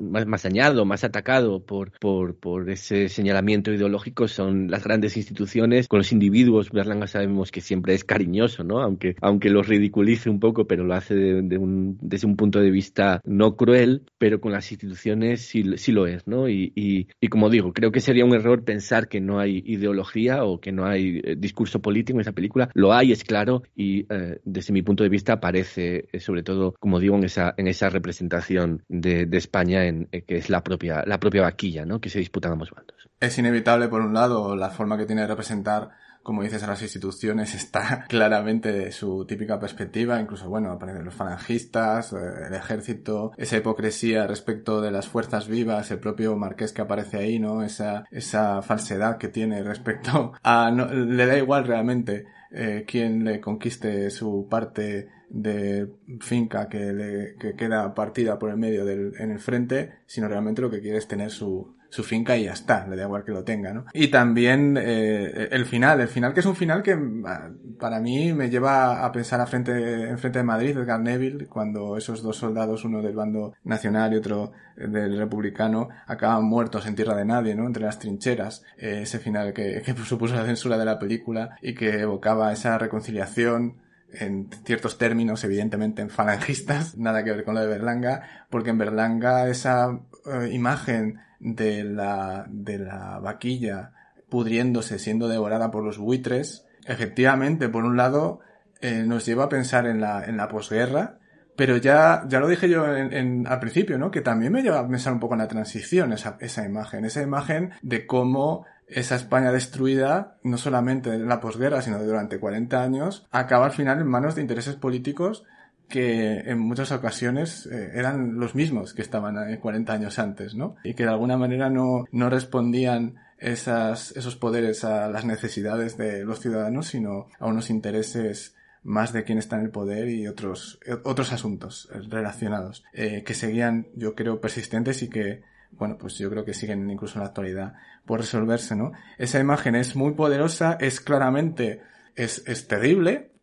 más, más, dañado, más atacado por, por, por ese señalamiento ideológico son las grandes instituciones. Con los individuos, Berlanga sabemos que siempre es cariñoso, ¿no? Aunque, aunque los ridiculice un poco, pero lo hace de, de un, desde un punto de vista no cruel él, pero con las instituciones sí, sí lo es, ¿no? Y, como digo, creo que sería un error pensar que no hay ideología o que no hay eh, discurso político en esa película. Lo hay, es claro, y eh, desde mi punto de vista aparece, eh, sobre todo, como digo, en esa, en esa representación de, España, en, que es la propia, la propia vaquilla, ¿no? Que se disputan ambos bandos. Es inevitable, por un lado, la forma que tiene de representar como dices, a las instituciones está claramente su típica perspectiva, incluso, bueno, aparecen los falangistas, eh, el ejército, esa hipocresía respecto de las fuerzas vivas, el propio Marqués que aparece ahí, ¿no? Esa, esa falsedad que tiene respecto a, no, le da igual realmente eh, quien le conquiste su parte de finca que le que queda partida por el medio del, en el frente, sino realmente lo que quiere es tener su, su finca y ya está, le da igual que lo tenga, ¿no? Y también eh, el final, el final que es un final que ah, para mí me lleva a pensar a frente, en frente de Madrid, Edgar Neville, cuando esos dos soldados, uno del bando nacional y otro del republicano, acaban muertos en tierra de nadie, ¿no? Entre las trincheras, eh, ese final que, que supuso la censura de la película y que evocaba esa reconciliación en ciertos términos, evidentemente en falangistas, nada que ver con lo de Berlanga, porque en Berlanga esa uh, imagen de la, de la vaquilla pudriéndose, siendo devorada por los buitres, efectivamente, por un lado, eh, nos lleva a pensar en la, en la posguerra, pero ya, ya lo dije yo en, en, al principio, ¿no? Que también me lleva a pensar un poco en la transición, esa, esa imagen, esa imagen de cómo esa España destruida, no solamente en la posguerra, sino durante 40 años, acaba al final en manos de intereses políticos que en muchas ocasiones eh, eran los mismos que estaban eh, 40 años antes, ¿no? Y que de alguna manera no, no respondían esas, esos poderes a las necesidades de los ciudadanos, sino a unos intereses más de quién está en el poder y otros, otros asuntos relacionados, eh, que seguían, yo creo, persistentes y que, bueno, pues yo creo que siguen incluso en la actualidad por resolverse, ¿no? Esa imagen es muy poderosa, es claramente, es, es terrible,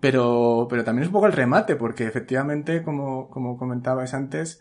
pero, pero también es un poco el remate, porque efectivamente, como, como comentabais antes,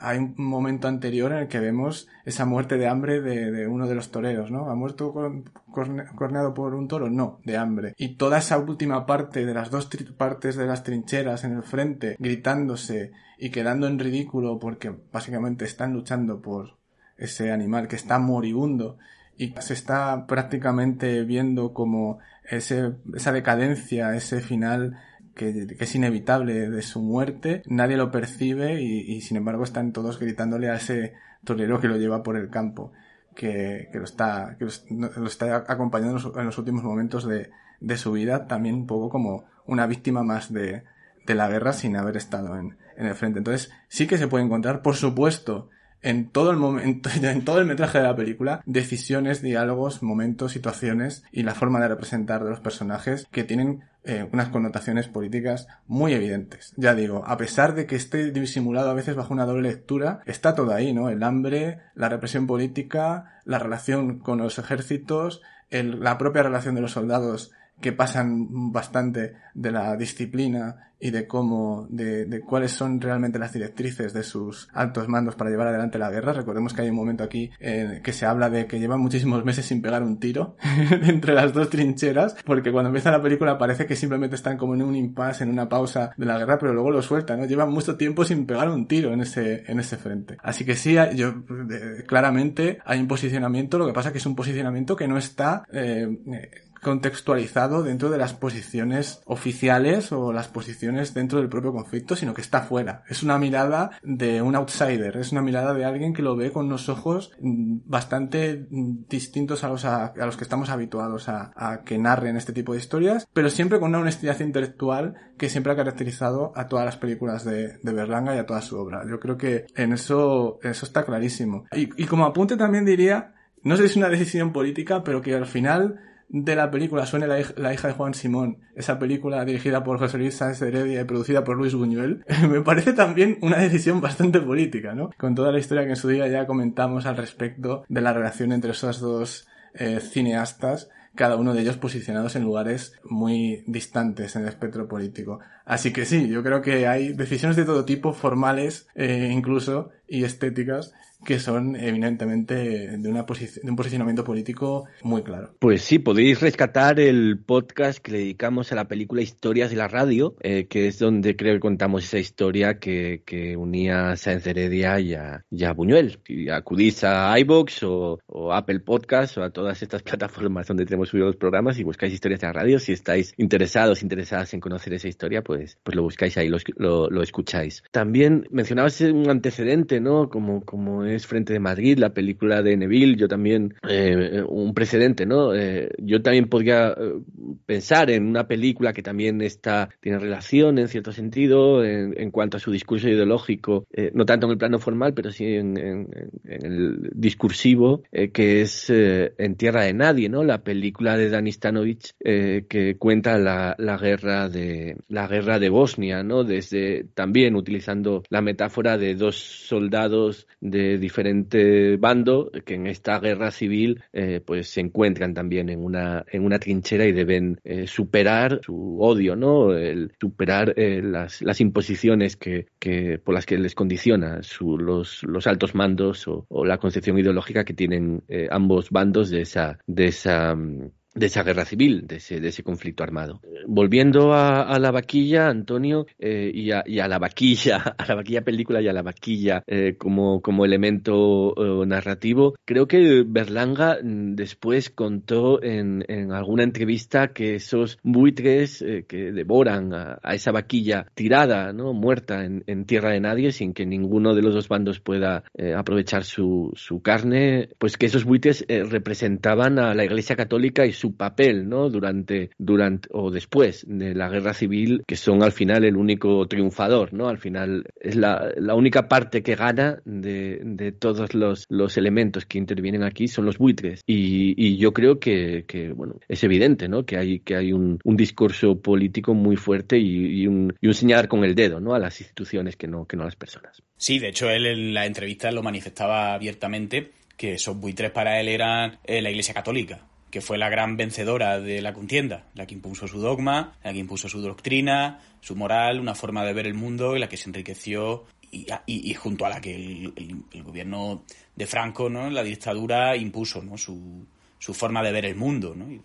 hay un momento anterior en el que vemos esa muerte de hambre de, de uno de los toreros, ¿no? ¿Ha muerto con, corne, corneado por un toro? No, de hambre. Y toda esa última parte de las dos partes de las trincheras en el frente, gritándose y quedando en ridículo porque básicamente están luchando por ese animal que está moribundo y se está prácticamente viendo como ese, esa decadencia, ese final que, que, es inevitable de su muerte, nadie lo percibe y, y, sin embargo están todos gritándole a ese torero que lo lleva por el campo, que, que lo está, que lo, está acompañando en los, últimos momentos de, de su vida, también un poco como una víctima más de, de la guerra sin haber estado en, en el frente. Entonces, sí que se puede encontrar, por supuesto, en todo el momento, en todo el metraje de la película, decisiones, diálogos, momentos, situaciones y la forma de representar de los personajes que tienen eh, unas connotaciones políticas muy evidentes. Ya digo, a pesar de que esté disimulado a veces bajo una doble lectura, está todo ahí, ¿no? El hambre, la represión política, la relación con los ejércitos, la propia relación de los soldados que pasan bastante de la disciplina y de cómo, de, de, cuáles son realmente las directrices de sus altos mandos para llevar adelante la guerra. Recordemos que hay un momento aquí eh, que se habla de que llevan muchísimos meses sin pegar un tiro entre las dos trincheras, porque cuando empieza la película parece que simplemente están como en un impasse, en una pausa de la guerra, pero luego lo sueltan, ¿no? Llevan mucho tiempo sin pegar un tiro en ese, en ese frente. Así que sí, yo, eh, claramente hay un posicionamiento, lo que pasa que es un posicionamiento que no está, eh, contextualizado dentro de las posiciones oficiales o las posiciones dentro del propio conflicto, sino que está fuera. Es una mirada de un outsider, es una mirada de alguien que lo ve con unos ojos mm, bastante mm, distintos a los, a, los que estamos habituados a, a, que narren este tipo de historias, pero siempre con una honestidad intelectual que siempre ha caracterizado a todas las películas de, de Berlanga y a toda su obra. Yo creo que en eso, eso está clarísimo. Y, y como apunte también diría, no sé si es una decisión política, pero que al final de la película suene la, hija, de Juan Simón, esa película dirigida por José Luis Sáenz Heredia y producida por Luis Buñuel, me parece también una decisión bastante política, ¿no? Con toda la historia que en su día ya comentamos al respecto de la relación entre esos dos eh, cineastas, cada uno de ellos posicionados en lugares muy distantes en el espectro político. Así que sí, yo creo que hay decisiones de todo tipo, formales eh, incluso, y estéticas, que son evidentemente de, una de un posicionamiento político muy claro. Pues sí, podéis rescatar el podcast que le dedicamos a la película Historias de la Radio, eh, que es donde creo que contamos esa historia que, que unía a Sáenz Heredia y a, y Buñuel. Y acudís a iVoox o, o, Apple Podcast o a todas estas plataformas donde tenemos subido los programas y buscáis Historias de la Radio. Si estáis interesados, interesadas en conocer esa historia, pues, pues lo buscáis ahí, lo, lo, lo escucháis. También mencionabas un antecedente, ¿no? Como, como es Frente de Madrid, la película de Neville, yo también, eh, un precedente, ¿no? Eh, yo también podría eh, pensar en una película que también está, tiene relación en cierto sentido en, cuanto a su discurso ideológico, no tanto en el plano formal, pero sí en, el discursivo, que es En Tierra de Nadie, ¿no? La película de Dan Stanovich que cuenta la, la, guerra de, la guerra de Bosnia, ¿no? Desde, también utilizando la metáfora de dos soldados de diferente bando que en esta guerra civil eh, pues se encuentran también en una, en una trinchera y deben eh, superar su odio, ¿no? El superar eh, las, las imposiciones que, que, por las que les condiciona los, los altos mandos o, o la concepción ideológica que tienen ambos bandos de esa, de esa mm, de esa guerra civil, de ese, de ese conflicto armado. Volviendo a, la vaquilla, Antonio, eh, y, a, la vaquilla, a la vaquilla película y a la vaquilla eh, como, como elemento eh, narrativo, creo que Berlanga mm, después contó en, en alguna entrevista que esos buitres que devoran a, esa vaquilla tirada, ¿no? muerta en, en, tierra de nadie, sin que ninguno de los dos bandos pueda aprovechar su, su carne, pues que esos buitres representaban a la Iglesia Católica y su su papel, ¿no? Durante, durante o después de la guerra civil, que son al final el único triunfador, ¿no? Al final es la, la única parte que gana de, de todos los, los, elementos que intervienen aquí son los buitres. Y, y yo creo que, que, bueno, es evidente, ¿no? Que hay, que hay un, un discurso político muy fuerte y, y, un, y un señalar con el dedo, ¿no? A las instituciones que no, que no a las personas. Sí, de hecho él en la entrevista lo manifestaba abiertamente que esos buitres para él eran eh, la Iglesia Católica que fue la gran vencedora de la contienda, la que impuso su dogma, la que impuso su doctrina, su moral, una forma de ver el mundo y la que se enriqueció y, junto a la que el, gobierno de Franco, ¿no? la dictadura, impuso ¿no? su, su forma de ver el mundo ¿no? y,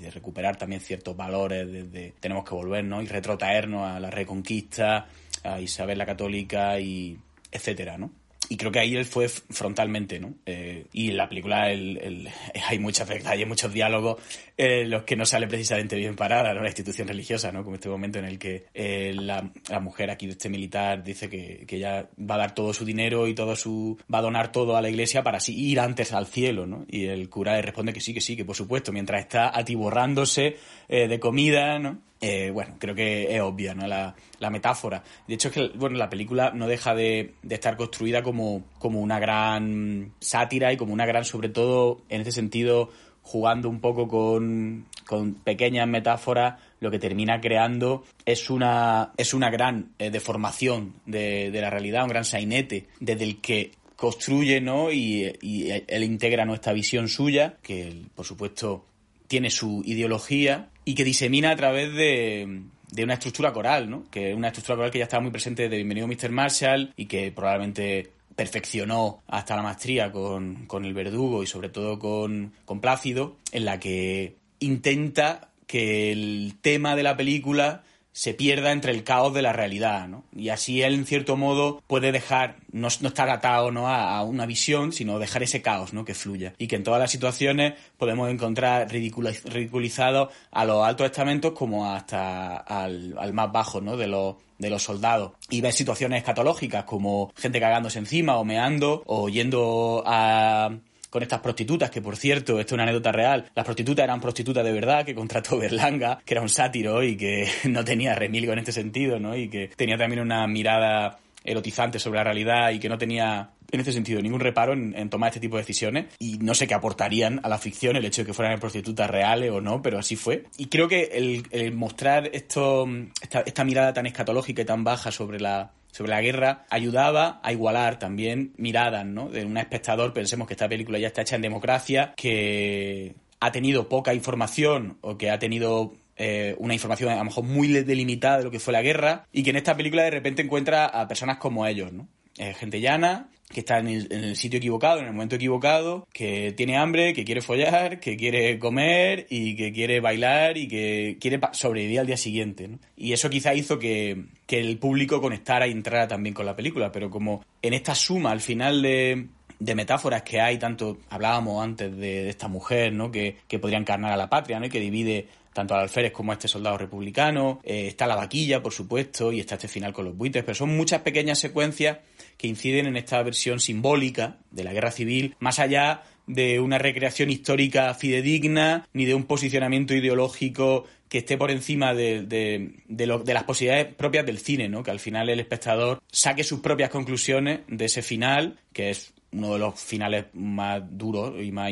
de, recuperar también ciertos valores, de, tenemos que volvernos y retrotraernos a la reconquista, a Isabel la Católica y etcétera, ¿no? Y creo que ahí él fue frontalmente, ¿no? Eh, y en la película hay muchas hay muchos diálogos en los que no sale precisamente bien parada ¿no? la institución religiosa, ¿no? Como este momento en el que eh, la, mujer aquí de este militar dice que, que, ella va a dar todo su dinero y todo su va a donar todo a la iglesia para así ir antes al cielo, ¿no? Y el cura le responde que sí, que sí, que por supuesto, mientras está atiborrándose eh, de comida, ¿no? Eh, bueno, creo que es obvia ¿no? la, metáfora. De hecho, es que bueno, la película no deja de, estar construida como, como una gran sátira y como una gran, sobre todo, en ese sentido, jugando un poco con, con pequeñas metáforas, lo que termina creando es una, es una gran eh, deformación de, de, la realidad, un gran sainete, desde el que construye ¿no? y, y él integra nuestra visión suya, que por supuesto tiene su ideología y que disemina a través de, de una estructura coral, ¿no? Que es una estructura coral que ya estaba muy presente de Bienvenido Mr. Marshall y que probablemente perfeccionó hasta la maestría con, con el verdugo y sobre todo con, con Plácido, en la que intenta que el tema de la película se pierda entre el caos de la realidad, ¿no? Y así él, en cierto modo, puede dejar, no, estar atado ¿no? A, una visión, sino dejar ese caos, ¿no? Que fluya. Y que en todas las situaciones podemos encontrar ridiculizados a los altos estamentos como hasta al, al más bajo, ¿no? De los de los soldados y ver situaciones escatológicas como gente cagándose encima o meando o yendo a con estas prostitutas, que por cierto, esto es una anécdota real, las prostitutas eran prostitutas de verdad que contrató Berlanga, que era un sátiro y que no tenía remilgo en este sentido, ¿no? Y que tenía también una mirada erotizante sobre la realidad y que no tenía en este sentido ningún reparo en, tomar este tipo de decisiones y no sé qué aportarían a la ficción el hecho de que fueran prostitutas reales o no, pero así fue. Y creo que el, mostrar esto, esta mirada tan escatológica y tan baja sobre la, sobre la guerra ayudaba a igualar también miradas, ¿no? De un espectador, pensemos que esta película ya está hecha en democracia, que ha tenido poca información o que ha tenido eh, una información a lo mejor muy delimitada de lo que fue la guerra y que en esta película de repente encuentra a personas como ellos, ¿no? Eh, gente llana, que está en el, sitio equivocado, en el momento equivocado, que tiene hambre, que quiere follar, que quiere comer y que quiere bailar y que quiere sobrevivir al día siguiente. Y eso quizá hizo que, el público conectara y entrara también con la película, pero como en esta suma al final de, metáforas que hay, tanto hablábamos antes de, esta mujer, ¿no? Que, que, podría encarnar a la patria, ¿no? Y que divide tanto al alférez como a este soldado republicano, eh, está la vaquilla, por supuesto, y está este final con los buitres, pero son muchas pequeñas secuencias que inciden en esta versión simbólica de la guerra civil, más allá de una recreación histórica fidedigna, ni de un posicionamiento ideológico que esté por encima de, de, las posibilidades propias del cine, ¿no? Que al final el espectador saque sus propias conclusiones de ese final, que es uno de los finales más duros y más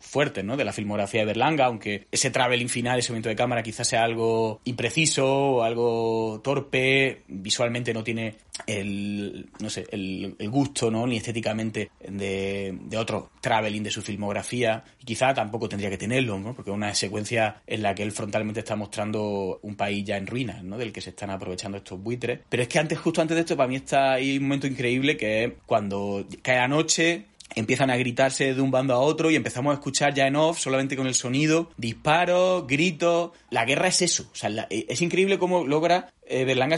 fuertes ¿no? de la filmografía de Berlanga, aunque ese traveling final, ese momento de cámara quizás sea algo impreciso, algo torpe, visualmente no tiene el, no sé, el, gusto, ¿no? Ni estéticamente de, de, otro traveling de su filmografía. Y quizá tampoco tendría que tenerlo, ¿no? Porque es una secuencia en la que él frontalmente está mostrando un país ya en ruinas, ¿no? Del que se están aprovechando estos buitres. Pero es que antes, justo antes de esto, para mí está ahí un momento increíble que es cuando cae la noche, empiezan a gritarse de un bando a otro y empezamos a escuchar ya en off, solamente con el sonido, disparos, gritos. La guerra es eso. O sea, eh, es increíble cómo logra eh, Berlanga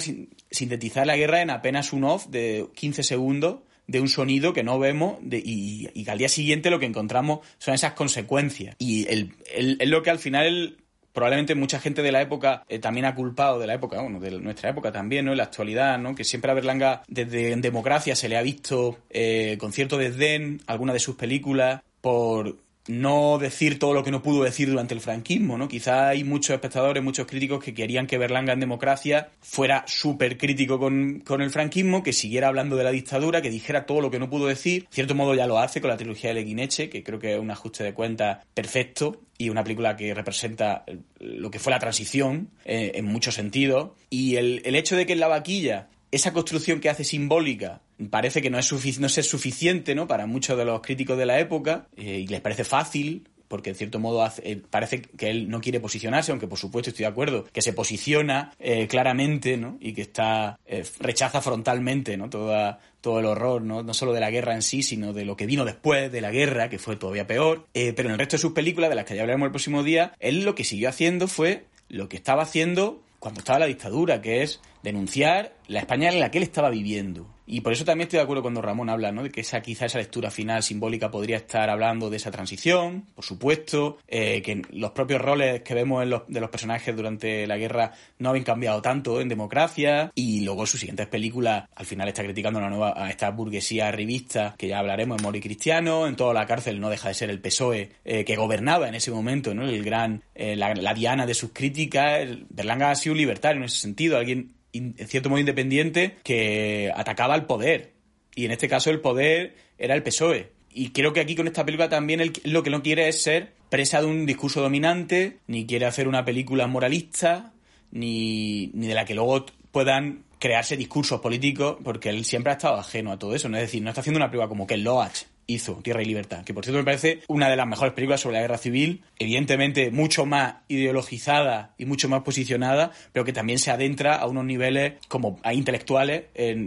sintetizar la guerra en apenas un off de 15 segundos de un sonido que no vemos y, y, al día siguiente lo que encontramos son esas consecuencias. Y es lo que al final probablemente mucha gente de la época eh, también ha culpado de la época, bueno, de nuestra época también, ¿no? En la actualidad, ¿no? Que siempre a Berlanga desde en democracia se le ha visto eh, con cierto desdén alguna de sus películas por no decir todo lo que no pudo decir durante el franquismo, ¿no? Quizá hay muchos espectadores, muchos críticos que querían que Berlanga en democracia fuera súper crítico con, con, el franquismo, que siguiera hablando de la dictadura, que dijera todo lo que no pudo decir. De cierto modo ya lo hace con la trilogía de Leguineche, que creo que es un ajuste de cuentas perfecto y una película que representa lo que fue la transición eh, en muchos sentidos. Y el, el hecho de que en la vaquilla esa construcción que hace simbólica parece que no es, no es suficiente ¿no? para muchos de los críticos de la época eh, y les parece fácil porque en cierto modo eh, parece que él no quiere posicionarse, aunque por supuesto estoy de acuerdo, que se posiciona eh, claramente, ¿no? Y que está rechaza frontalmente, ¿no? Toda, todo el horror, ¿no? no solo de la guerra en sí, sino de lo que vino después de la guerra, que fue todavía peor. pero en el resto de sus películas, de las que ya hablaremos el próximo día, él lo que siguió haciendo fue lo que estaba haciendo cuando estaba la dictadura, que es denunciar la España en la que él estaba viviendo. Y por eso también estoy de acuerdo cuando Ramón habla, ¿no? De que esa quizá esa lectura final simbólica podría estar hablando de esa transición, por supuesto, eh, que los propios roles que vemos en los, de los personajes durante la guerra no habían cambiado tanto en democracia, y luego sus siguientes películas al final está criticando a, la nueva, a esta burguesía revista, que ya hablaremos en Mori Cristiano, en toda la cárcel no deja de ser el PSOE eh, que gobernaba en ese momento, ¿no? El gran, eh, la, la, diana de sus críticas, Berlanga ha sido libertario en ese sentido, alguien en cierto modo independiente que atacaba al poder. Y en este caso el poder era el PSOE. Y creo que aquí con esta película también lo que no quiere es ser presa de un discurso dominante, ni quiere hacer una película moralista, ni, ni de la que luego puedan crearse discursos políticos, porque él siempre ha estado ajeno a todo eso. ¿no? Es decir, no está haciendo una película como Ken Loach, hizo Tierra y Libertad, que por cierto me parece una de las mejores películas sobre la guerra civil, evidentemente mucho más ideologizada y mucho más posicionada, pero que también se adentra a unos niveles como a intelectuales en,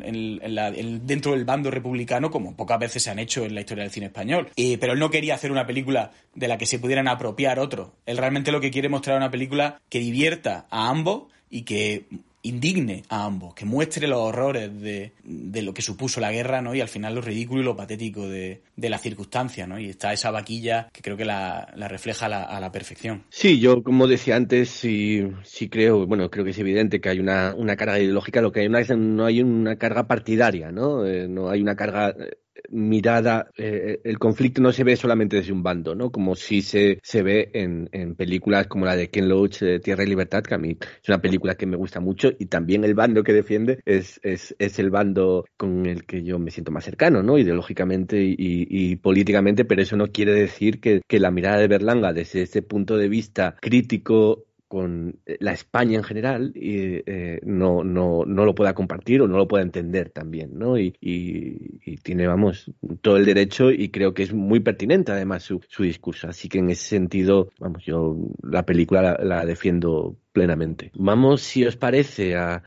dentro del bando republicano, como pocas veces se han hecho en la historia del cine español. pero él no quería hacer una película de la que se pudieran apropiar otros. Él realmente lo que quiere mostrar una película que divierta a ambos y que indigne a ambos, que muestre los horrores de, lo que supuso la guerra, ¿no? Y al final lo ridículo y lo patético de, de la circunstancia, ¿no? Y está esa vaquilla que creo que la, refleja a la, perfección. Sí, yo como decía antes, sí, sí creo, bueno, creo que es evidente que hay una, una carga ideológica, lo que hay una, no hay una carga partidaria, ¿no? Eh, no hay una carga mirada, eh, el conflicto no se ve solamente desde un bando, ¿no? Como si se, se ve en, en películas como la de Ken Loach, Tierra y Libertad, que a mí es una película que me gusta mucho y también el bando que defiende es, es, es el bando con el que yo me siento más cercano, ¿no? Ideológicamente y, y políticamente, pero eso no quiere decir que, que la mirada de Berlanga desde ese punto de vista crítico con eh, la España en general y eh, no, no, no lo pueda compartir o no lo pueda entender también, ¿no? Y, y, tiene, vamos, todo el derecho y creo que es muy pertinente además su, su discurso. Así que en ese sentido, vamos, yo la película la defiendo plenamente. Vamos, si os parece, a,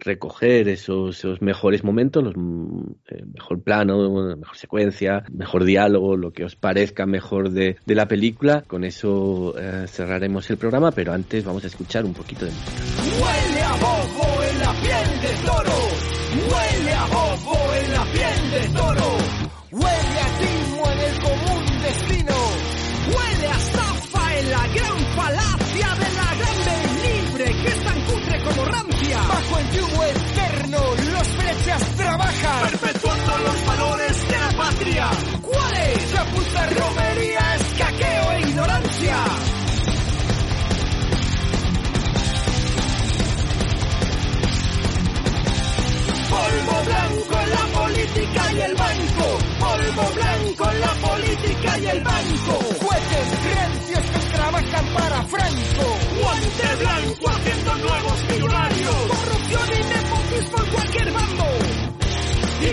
recoger esos, mejores momentos, los eh, mejor plano, mejor secuencia, mejor diálogo, lo que os parezca mejor de, la película. Con eso eh, cerraremos el programa, pero antes vamos a escuchar un poquito de música. A bobo en la piel de toro. Patria. ¿Cuáles? Chapuza, romería, escaqueo e ignorancia. Polvo blanco en la política y el banco. Polvo blanco en la política y el banco.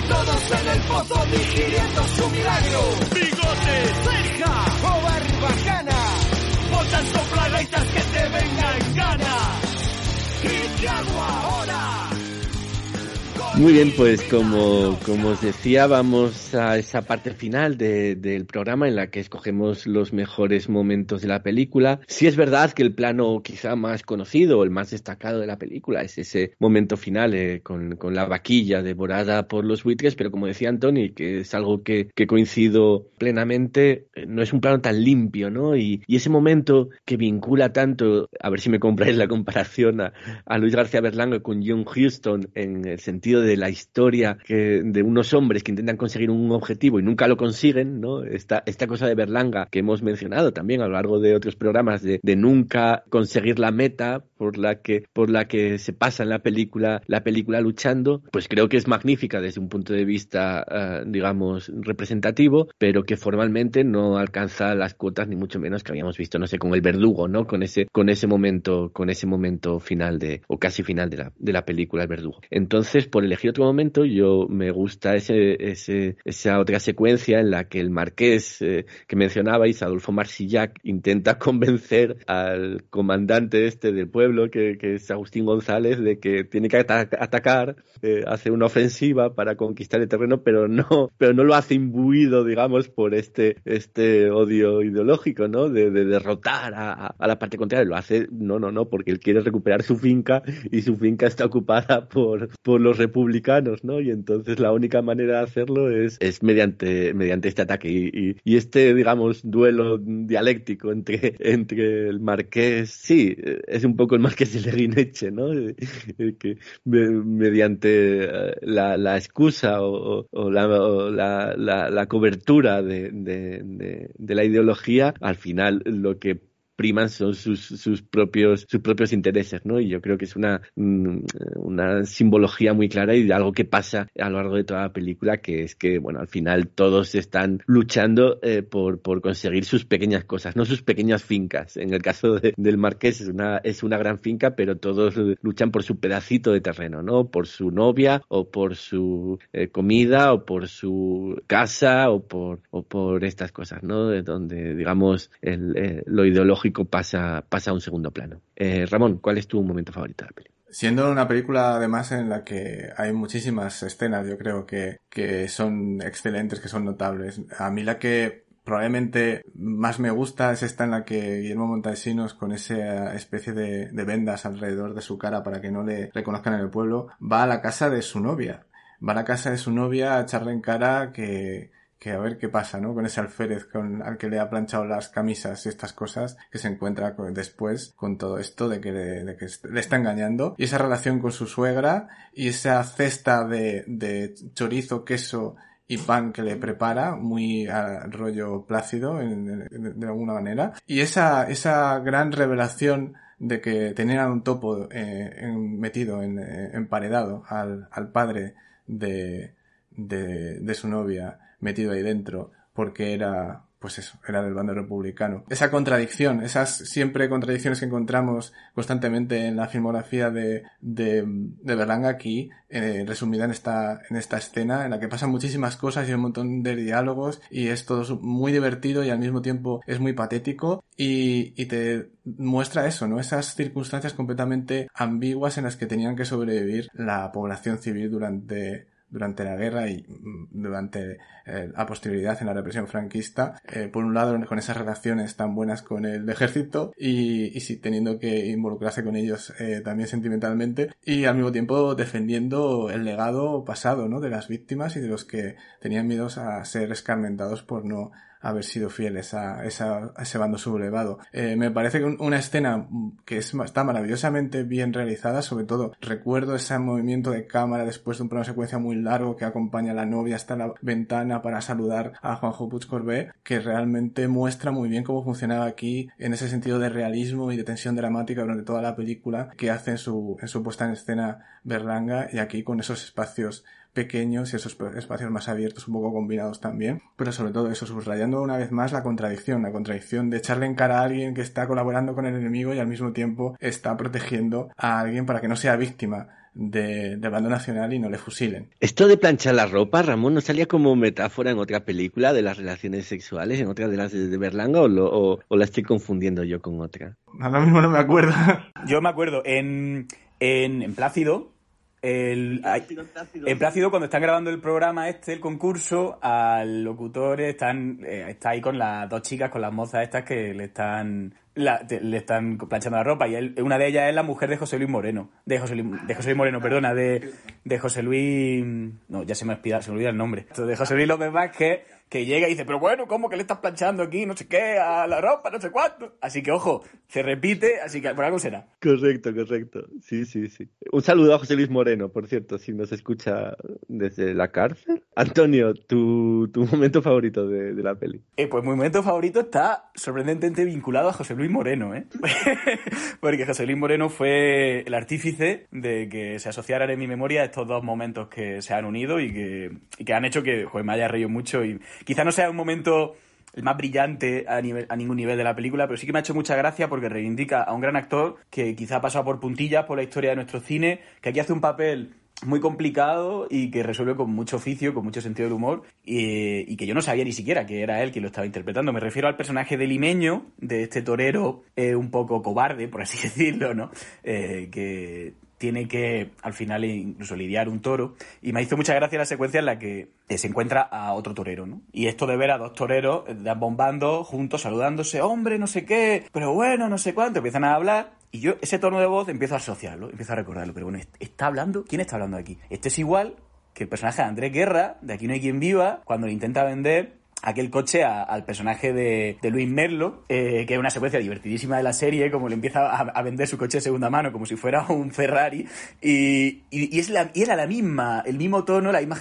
Todos en el pozo digiriendo su milagro. Bigote, ceja o barbacana. Votan sopladaitas que te vengan gana. ¿Y qué hago ahora? Muy bien, pues como, como os decía, vamos a esa parte final del programa en la que escogemos los mejores momentos de la película. Si es verdad que el plano quizá más conocido el más destacado de la película es ese momento final eh, con, con, la vaquilla devorada por los buitres, pero como decía Anthony, que es algo que, que coincido plenamente, eh, no es un plano tan limpio, ¿no? Y, y, ese momento que vincula tanto, a ver si me compráis la comparación a, a Luis García Berlanga con John Huston en el sentido de la historia que, de unos hombres que intentan conseguir un objetivo y nunca lo consiguen, ¿no? Esta, esta cosa de Berlanga que hemos mencionado también a lo largo de otros programas de, de nunca conseguir la meta por la que por la que se pasa en la película la película luchando, pues creo que es magnífica desde un punto de vista uh, digamos representativo, pero que formalmente no alcanza las cuotas ni mucho menos que habíamos visto, no sé, con el verdugo, ¿no? Con ese con ese momento con ese momento final de o casi final de la de la película El verdugo. Entonces, por otro momento, yo me gusta ese, ese, esa otra secuencia en la que el marqués eh, que mencionabais, Adolfo Marsillac, intenta convencer al comandante este del pueblo, que, que es Agustín González, de que tiene que atacar, eh, hace una ofensiva para conquistar el terreno, pero no, pero no lo hace imbuido, digamos, por este, este odio ideológico, ¿no? De, de derrotar a, a, la parte contraria. Lo hace, no, no, no, porque él quiere recuperar su finca y su finca está ocupada por, por los republicanos, Y entonces la única manera de hacerlo es, es mediante, mediante este ataque. Y, este, digamos, duelo dialéctico entre, entre el marqués, sí, es un poco el marqués de Leguineche, ¿no? Que mediante eh, la, excusa o, la, la, la, cobertura de la ideología, al final lo que priman son sus, sus, propios, sus propios intereses, ¿no? Y yo creo que es una, mm, una simbología muy clara y de algo que pasa a lo largo de toda la película, que es que, bueno, al final todos están luchando eh, por, por conseguir sus pequeñas cosas, no sus pequeñas fincas. En el caso del Marqués es una, es una gran finca, pero todos luchan por su pedacito de terreno, ¿no? Por su novia o por su eh, comida o por su casa o por, o por estas cosas, ¿no? De donde, digamos, el, eh, lo ideológico pasa, pasa a un segundo plano. Eh, Ramón, ¿cuál es tu momento favorito de la película? Siendo una película además en la que hay muchísimas escenas, yo creo que, que son excelentes, que son notables. A mí la que probablemente más me gusta es esta en la que Guillermo Montesinos con esa especie de, de vendas alrededor de su cara para que no le reconozcan en el pueblo, va a la casa de su novia. Va a la casa de su novia a echarle en cara que, que a ver qué pasa, ¿no? Con ese alférez con, al que le ha planchado las camisas y estas cosas que se encuentra después con todo esto de que, le, de que le está engañando. Y esa relación con su suegra y esa cesta de, de chorizo, queso y pan que le prepara, muy a rollo plácido de alguna manera. Y esa, esa gran revelación de que tenían un topo eh, metido, en, eh, emparedado al, al padre de, de su novia metido ahí dentro porque era pues eso, era del bando republicano. Esa contradicción, esas siempre contradicciones que encontramos constantemente en la filmografía de, de, de Berlanga aquí, eh, resumida en esta, en esta escena, en la que pasan muchísimas cosas y un montón de diálogos, y es todo muy divertido y al mismo tiempo es muy patético, y, y te muestra eso, ¿no? Esas circunstancias completamente ambiguas en las que tenían que sobrevivir la población civil durante durante la guerra y mm, durante eh, la posterioridad en la represión franquista, eh, por un lado con esas relaciones tan buenas con el ejército y, y teniendo que involucrarse con ellos eh, también sentimentalmente y al mismo tiempo defendiendo el legado pasado ¿no? de las víctimas y de los que tenían miedos a ser escarmentados por no haber sido fieles a, esa, ese bando sublevado. Eh, me parece que una escena que es, está maravillosamente bien realizada, sobre todo recuerdo ese movimiento de cámara después de un plano secuencia muy largo que acompaña a la novia hasta la ventana para saludar a Juanjo Puig Corbet, que realmente muestra muy bien cómo funcionaba aquí en ese sentido de realismo y de tensión dramática durante toda la película que hace en su, en su puesta en escena Berlanga y aquí con esos espacios pequeños y esos espacios más abiertos, un poco combinados también, pero sobre todo eso, subrayando una vez más la contradicción, la contradicción de echarle en cara a alguien que está colaborando con el enemigo y al mismo tiempo está protegiendo a alguien para que no sea víctima de, del bando nacional y no le fusilen. Esto de planchar la ropa, Ramón, ¿no salía como metáfora en otra película de las relaciones sexuales, en otra de las de Berlanga, o, lo, o, o la estoy confundiendo yo con otra? Ahora mismo no me acuerdo. Yo me acuerdo, en, en, en Plácido, el, en Plácido, cuando están grabando el programa este, el concurso, al locutor están, eh, está ahí con las dos chicas, con las mozas estas que le están la, te, le están planchando la ropa. Y él, una de ellas es la mujer de José Luis Moreno de José Luis, de José Luis Moreno perdona de, de José Luis no ya se me, olvida, se me olvida el nombre. De José Luis López Vázquez que llega y dice, pero bueno, ¿cómo que le estás planchando aquí, no sé qué, a la ropa, no sé cuánto? Así que, ojo, se repite, así que por algo será. Correcto, correcto. Sí, sí, sí. Un saludo a José Luis Moreno, por cierto, si nos escucha desde la cárcel. Antonio, tu, tu momento favorito de, de la peli. Eh, pues mi momento favorito está sorprendentemente vinculado a José Luis Moreno, ¿eh? Porque José Luis Moreno fue el artífice de que se asociaran en mi memoria estos dos momentos que se han unido y que, y que han hecho que joder, me haya reído mucho y quizá no sea un momento el más brillante a, ningún nivel de la película, pero sí que me ha hecho mucha gracia porque reivindica a un gran actor que quizá ha pasado por puntillas por la historia de nuestro cine, que aquí hace un papel muy complicado y que resuelve con mucho oficio, con mucho sentido del humor y, y, que yo no sabía ni siquiera que era él quien lo estaba interpretando. Me refiero al personaje de limeño, de este torero eh, un poco cobarde, por así decirlo, ¿no? Eh, que tiene que al final incluso lidiar un toro y me hizo mucha gracia la secuencia en la que se encuentra a otro torero, ¿no? Y esto de ver a dos toreros bombando juntos, saludándose, hombre, no sé qué, pero bueno, no sé cuánto, empiezan a hablar y yo ese tono de voz empiezo a asociarlo, empiezo a recordarlo, pero bueno, ¿está hablando? ¿Quién está hablando aquí? Este es igual que el personaje de Andrés Guerra, de Aquí no hay quien viva, cuando le intenta vender aquel coche al personaje de, Luis Merlo, eh, que es una secuencia divertidísima de la serie, como le empieza a, vender su coche de segunda mano como si fuera un Ferrari, y, y, es la, y era la misma, el mismo tono, la misma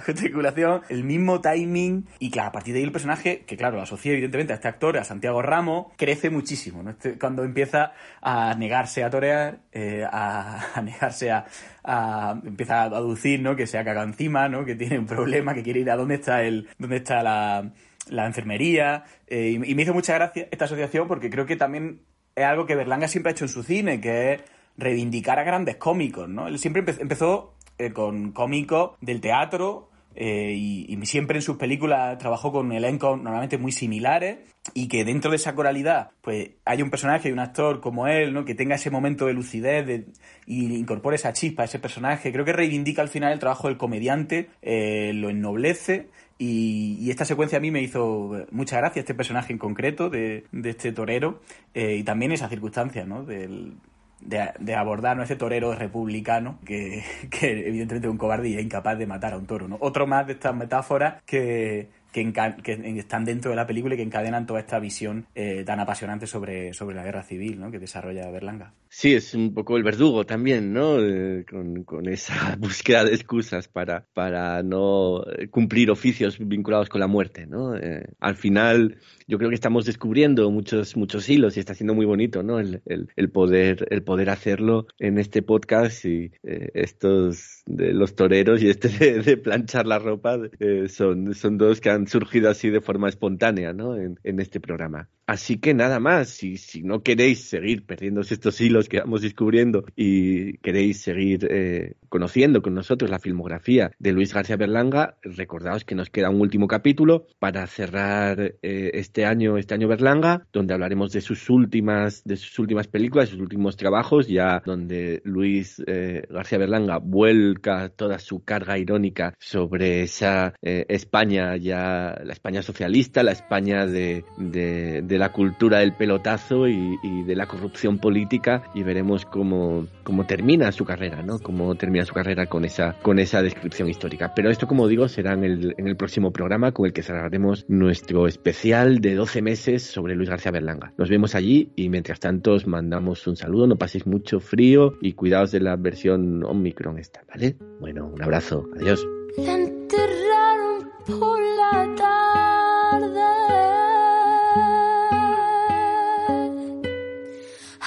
gesticulación, el mismo timing, y claro, a partir de ahí el personaje, que claro, lo asocié evidentemente a este actor, a Santiago Ramos, crece muchísimo, ¿no? Este, cuando empieza a negarse a torear, eh, a, a, negarse a, a, empieza a aducir, ¿no? Que se ha cagado encima, ¿no? Que tiene un problema, que quiere ir a dónde está el, dónde está la, la enfermería. Eh, y, me hizo mucha gracia esta asociación porque creo que también es algo que Berlanga siempre ha hecho en su cine, que es reivindicar a grandes cómicos, ¿no? Él siempre empe empezó eh, con cómicos del teatro, eh, y, siempre en sus películas trabajó con elencos normalmente muy similares y que dentro de esa coralidad pues hay un personaje y un actor como él ¿no? que tenga ese momento de lucidez de, y incorpore esa chispa a ese personaje creo que reivindica al final el trabajo del comediante eh, lo ennoblece y, esta secuencia a mí me hizo mucha gracia, este personaje en concreto de, de este torero eh, y también esa circunstancia ¿no? del, de, abordar ¿no? ese torero republicano que, que evidentemente es un cobarde y es incapaz de matar a un toro. ¿no? Otro más de estas metáforas que, que, que, están dentro de la película y que encadenan toda esta visión eh, tan apasionante sobre, sobre la guerra civil ¿no? que desarrolla Berlanga. Sí, es un poco el verdugo también, ¿no? Eh, con, con, esa búsqueda de excusas para, para no cumplir oficios vinculados con la muerte, ¿no? Eh, al final, yo creo que estamos descubriendo muchos, muchos hilos y está siendo muy bonito, ¿no? El, el, poder, el poder hacerlo en este podcast y eh, estos de los toreros y este de, de planchar la ropa eh, son, son dos que han surgido así de forma espontánea, ¿no? En, en este programa. Así que nada más, si, no queréis seguir perdiendo estos hilos que vamos descubriendo y queréis seguir eh, conociendo con nosotros la filmografía de Luis García Berlanga, recordaos que nos queda un último capítulo para cerrar eh, este año, este año Berlanga, donde hablaremos de sus últimas, de sus últimas películas, sus últimos trabajos, ya donde Luis eh, García Berlanga vuelca toda su carga irónica sobre esa España ya, la España socialista, la España de, de la cultura del pelotazo y, y, de la corrupción política y veremos cómo, cómo termina su carrera, ¿no? Cómo termina su carrera con esa, con esa descripción histórica. Pero esto, como digo, será en el, en el próximo programa con el que cerraremos nuestro especial de 12 meses sobre Luis García Berlanga. Nos vemos allí y mientras tanto os mandamos un saludo, no paséis mucho frío y cuidaos de la versión Omicron esta, ¿vale? Bueno, un abrazo, adiós. Enterraron por la tarde.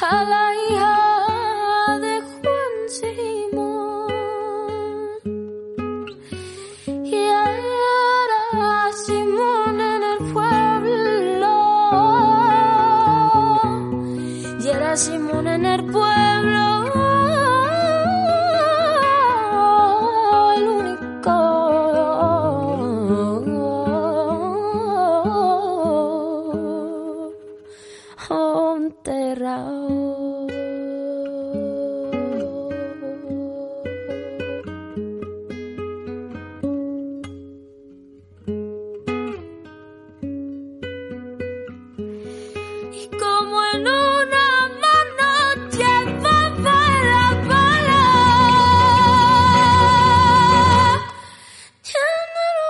A la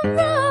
若。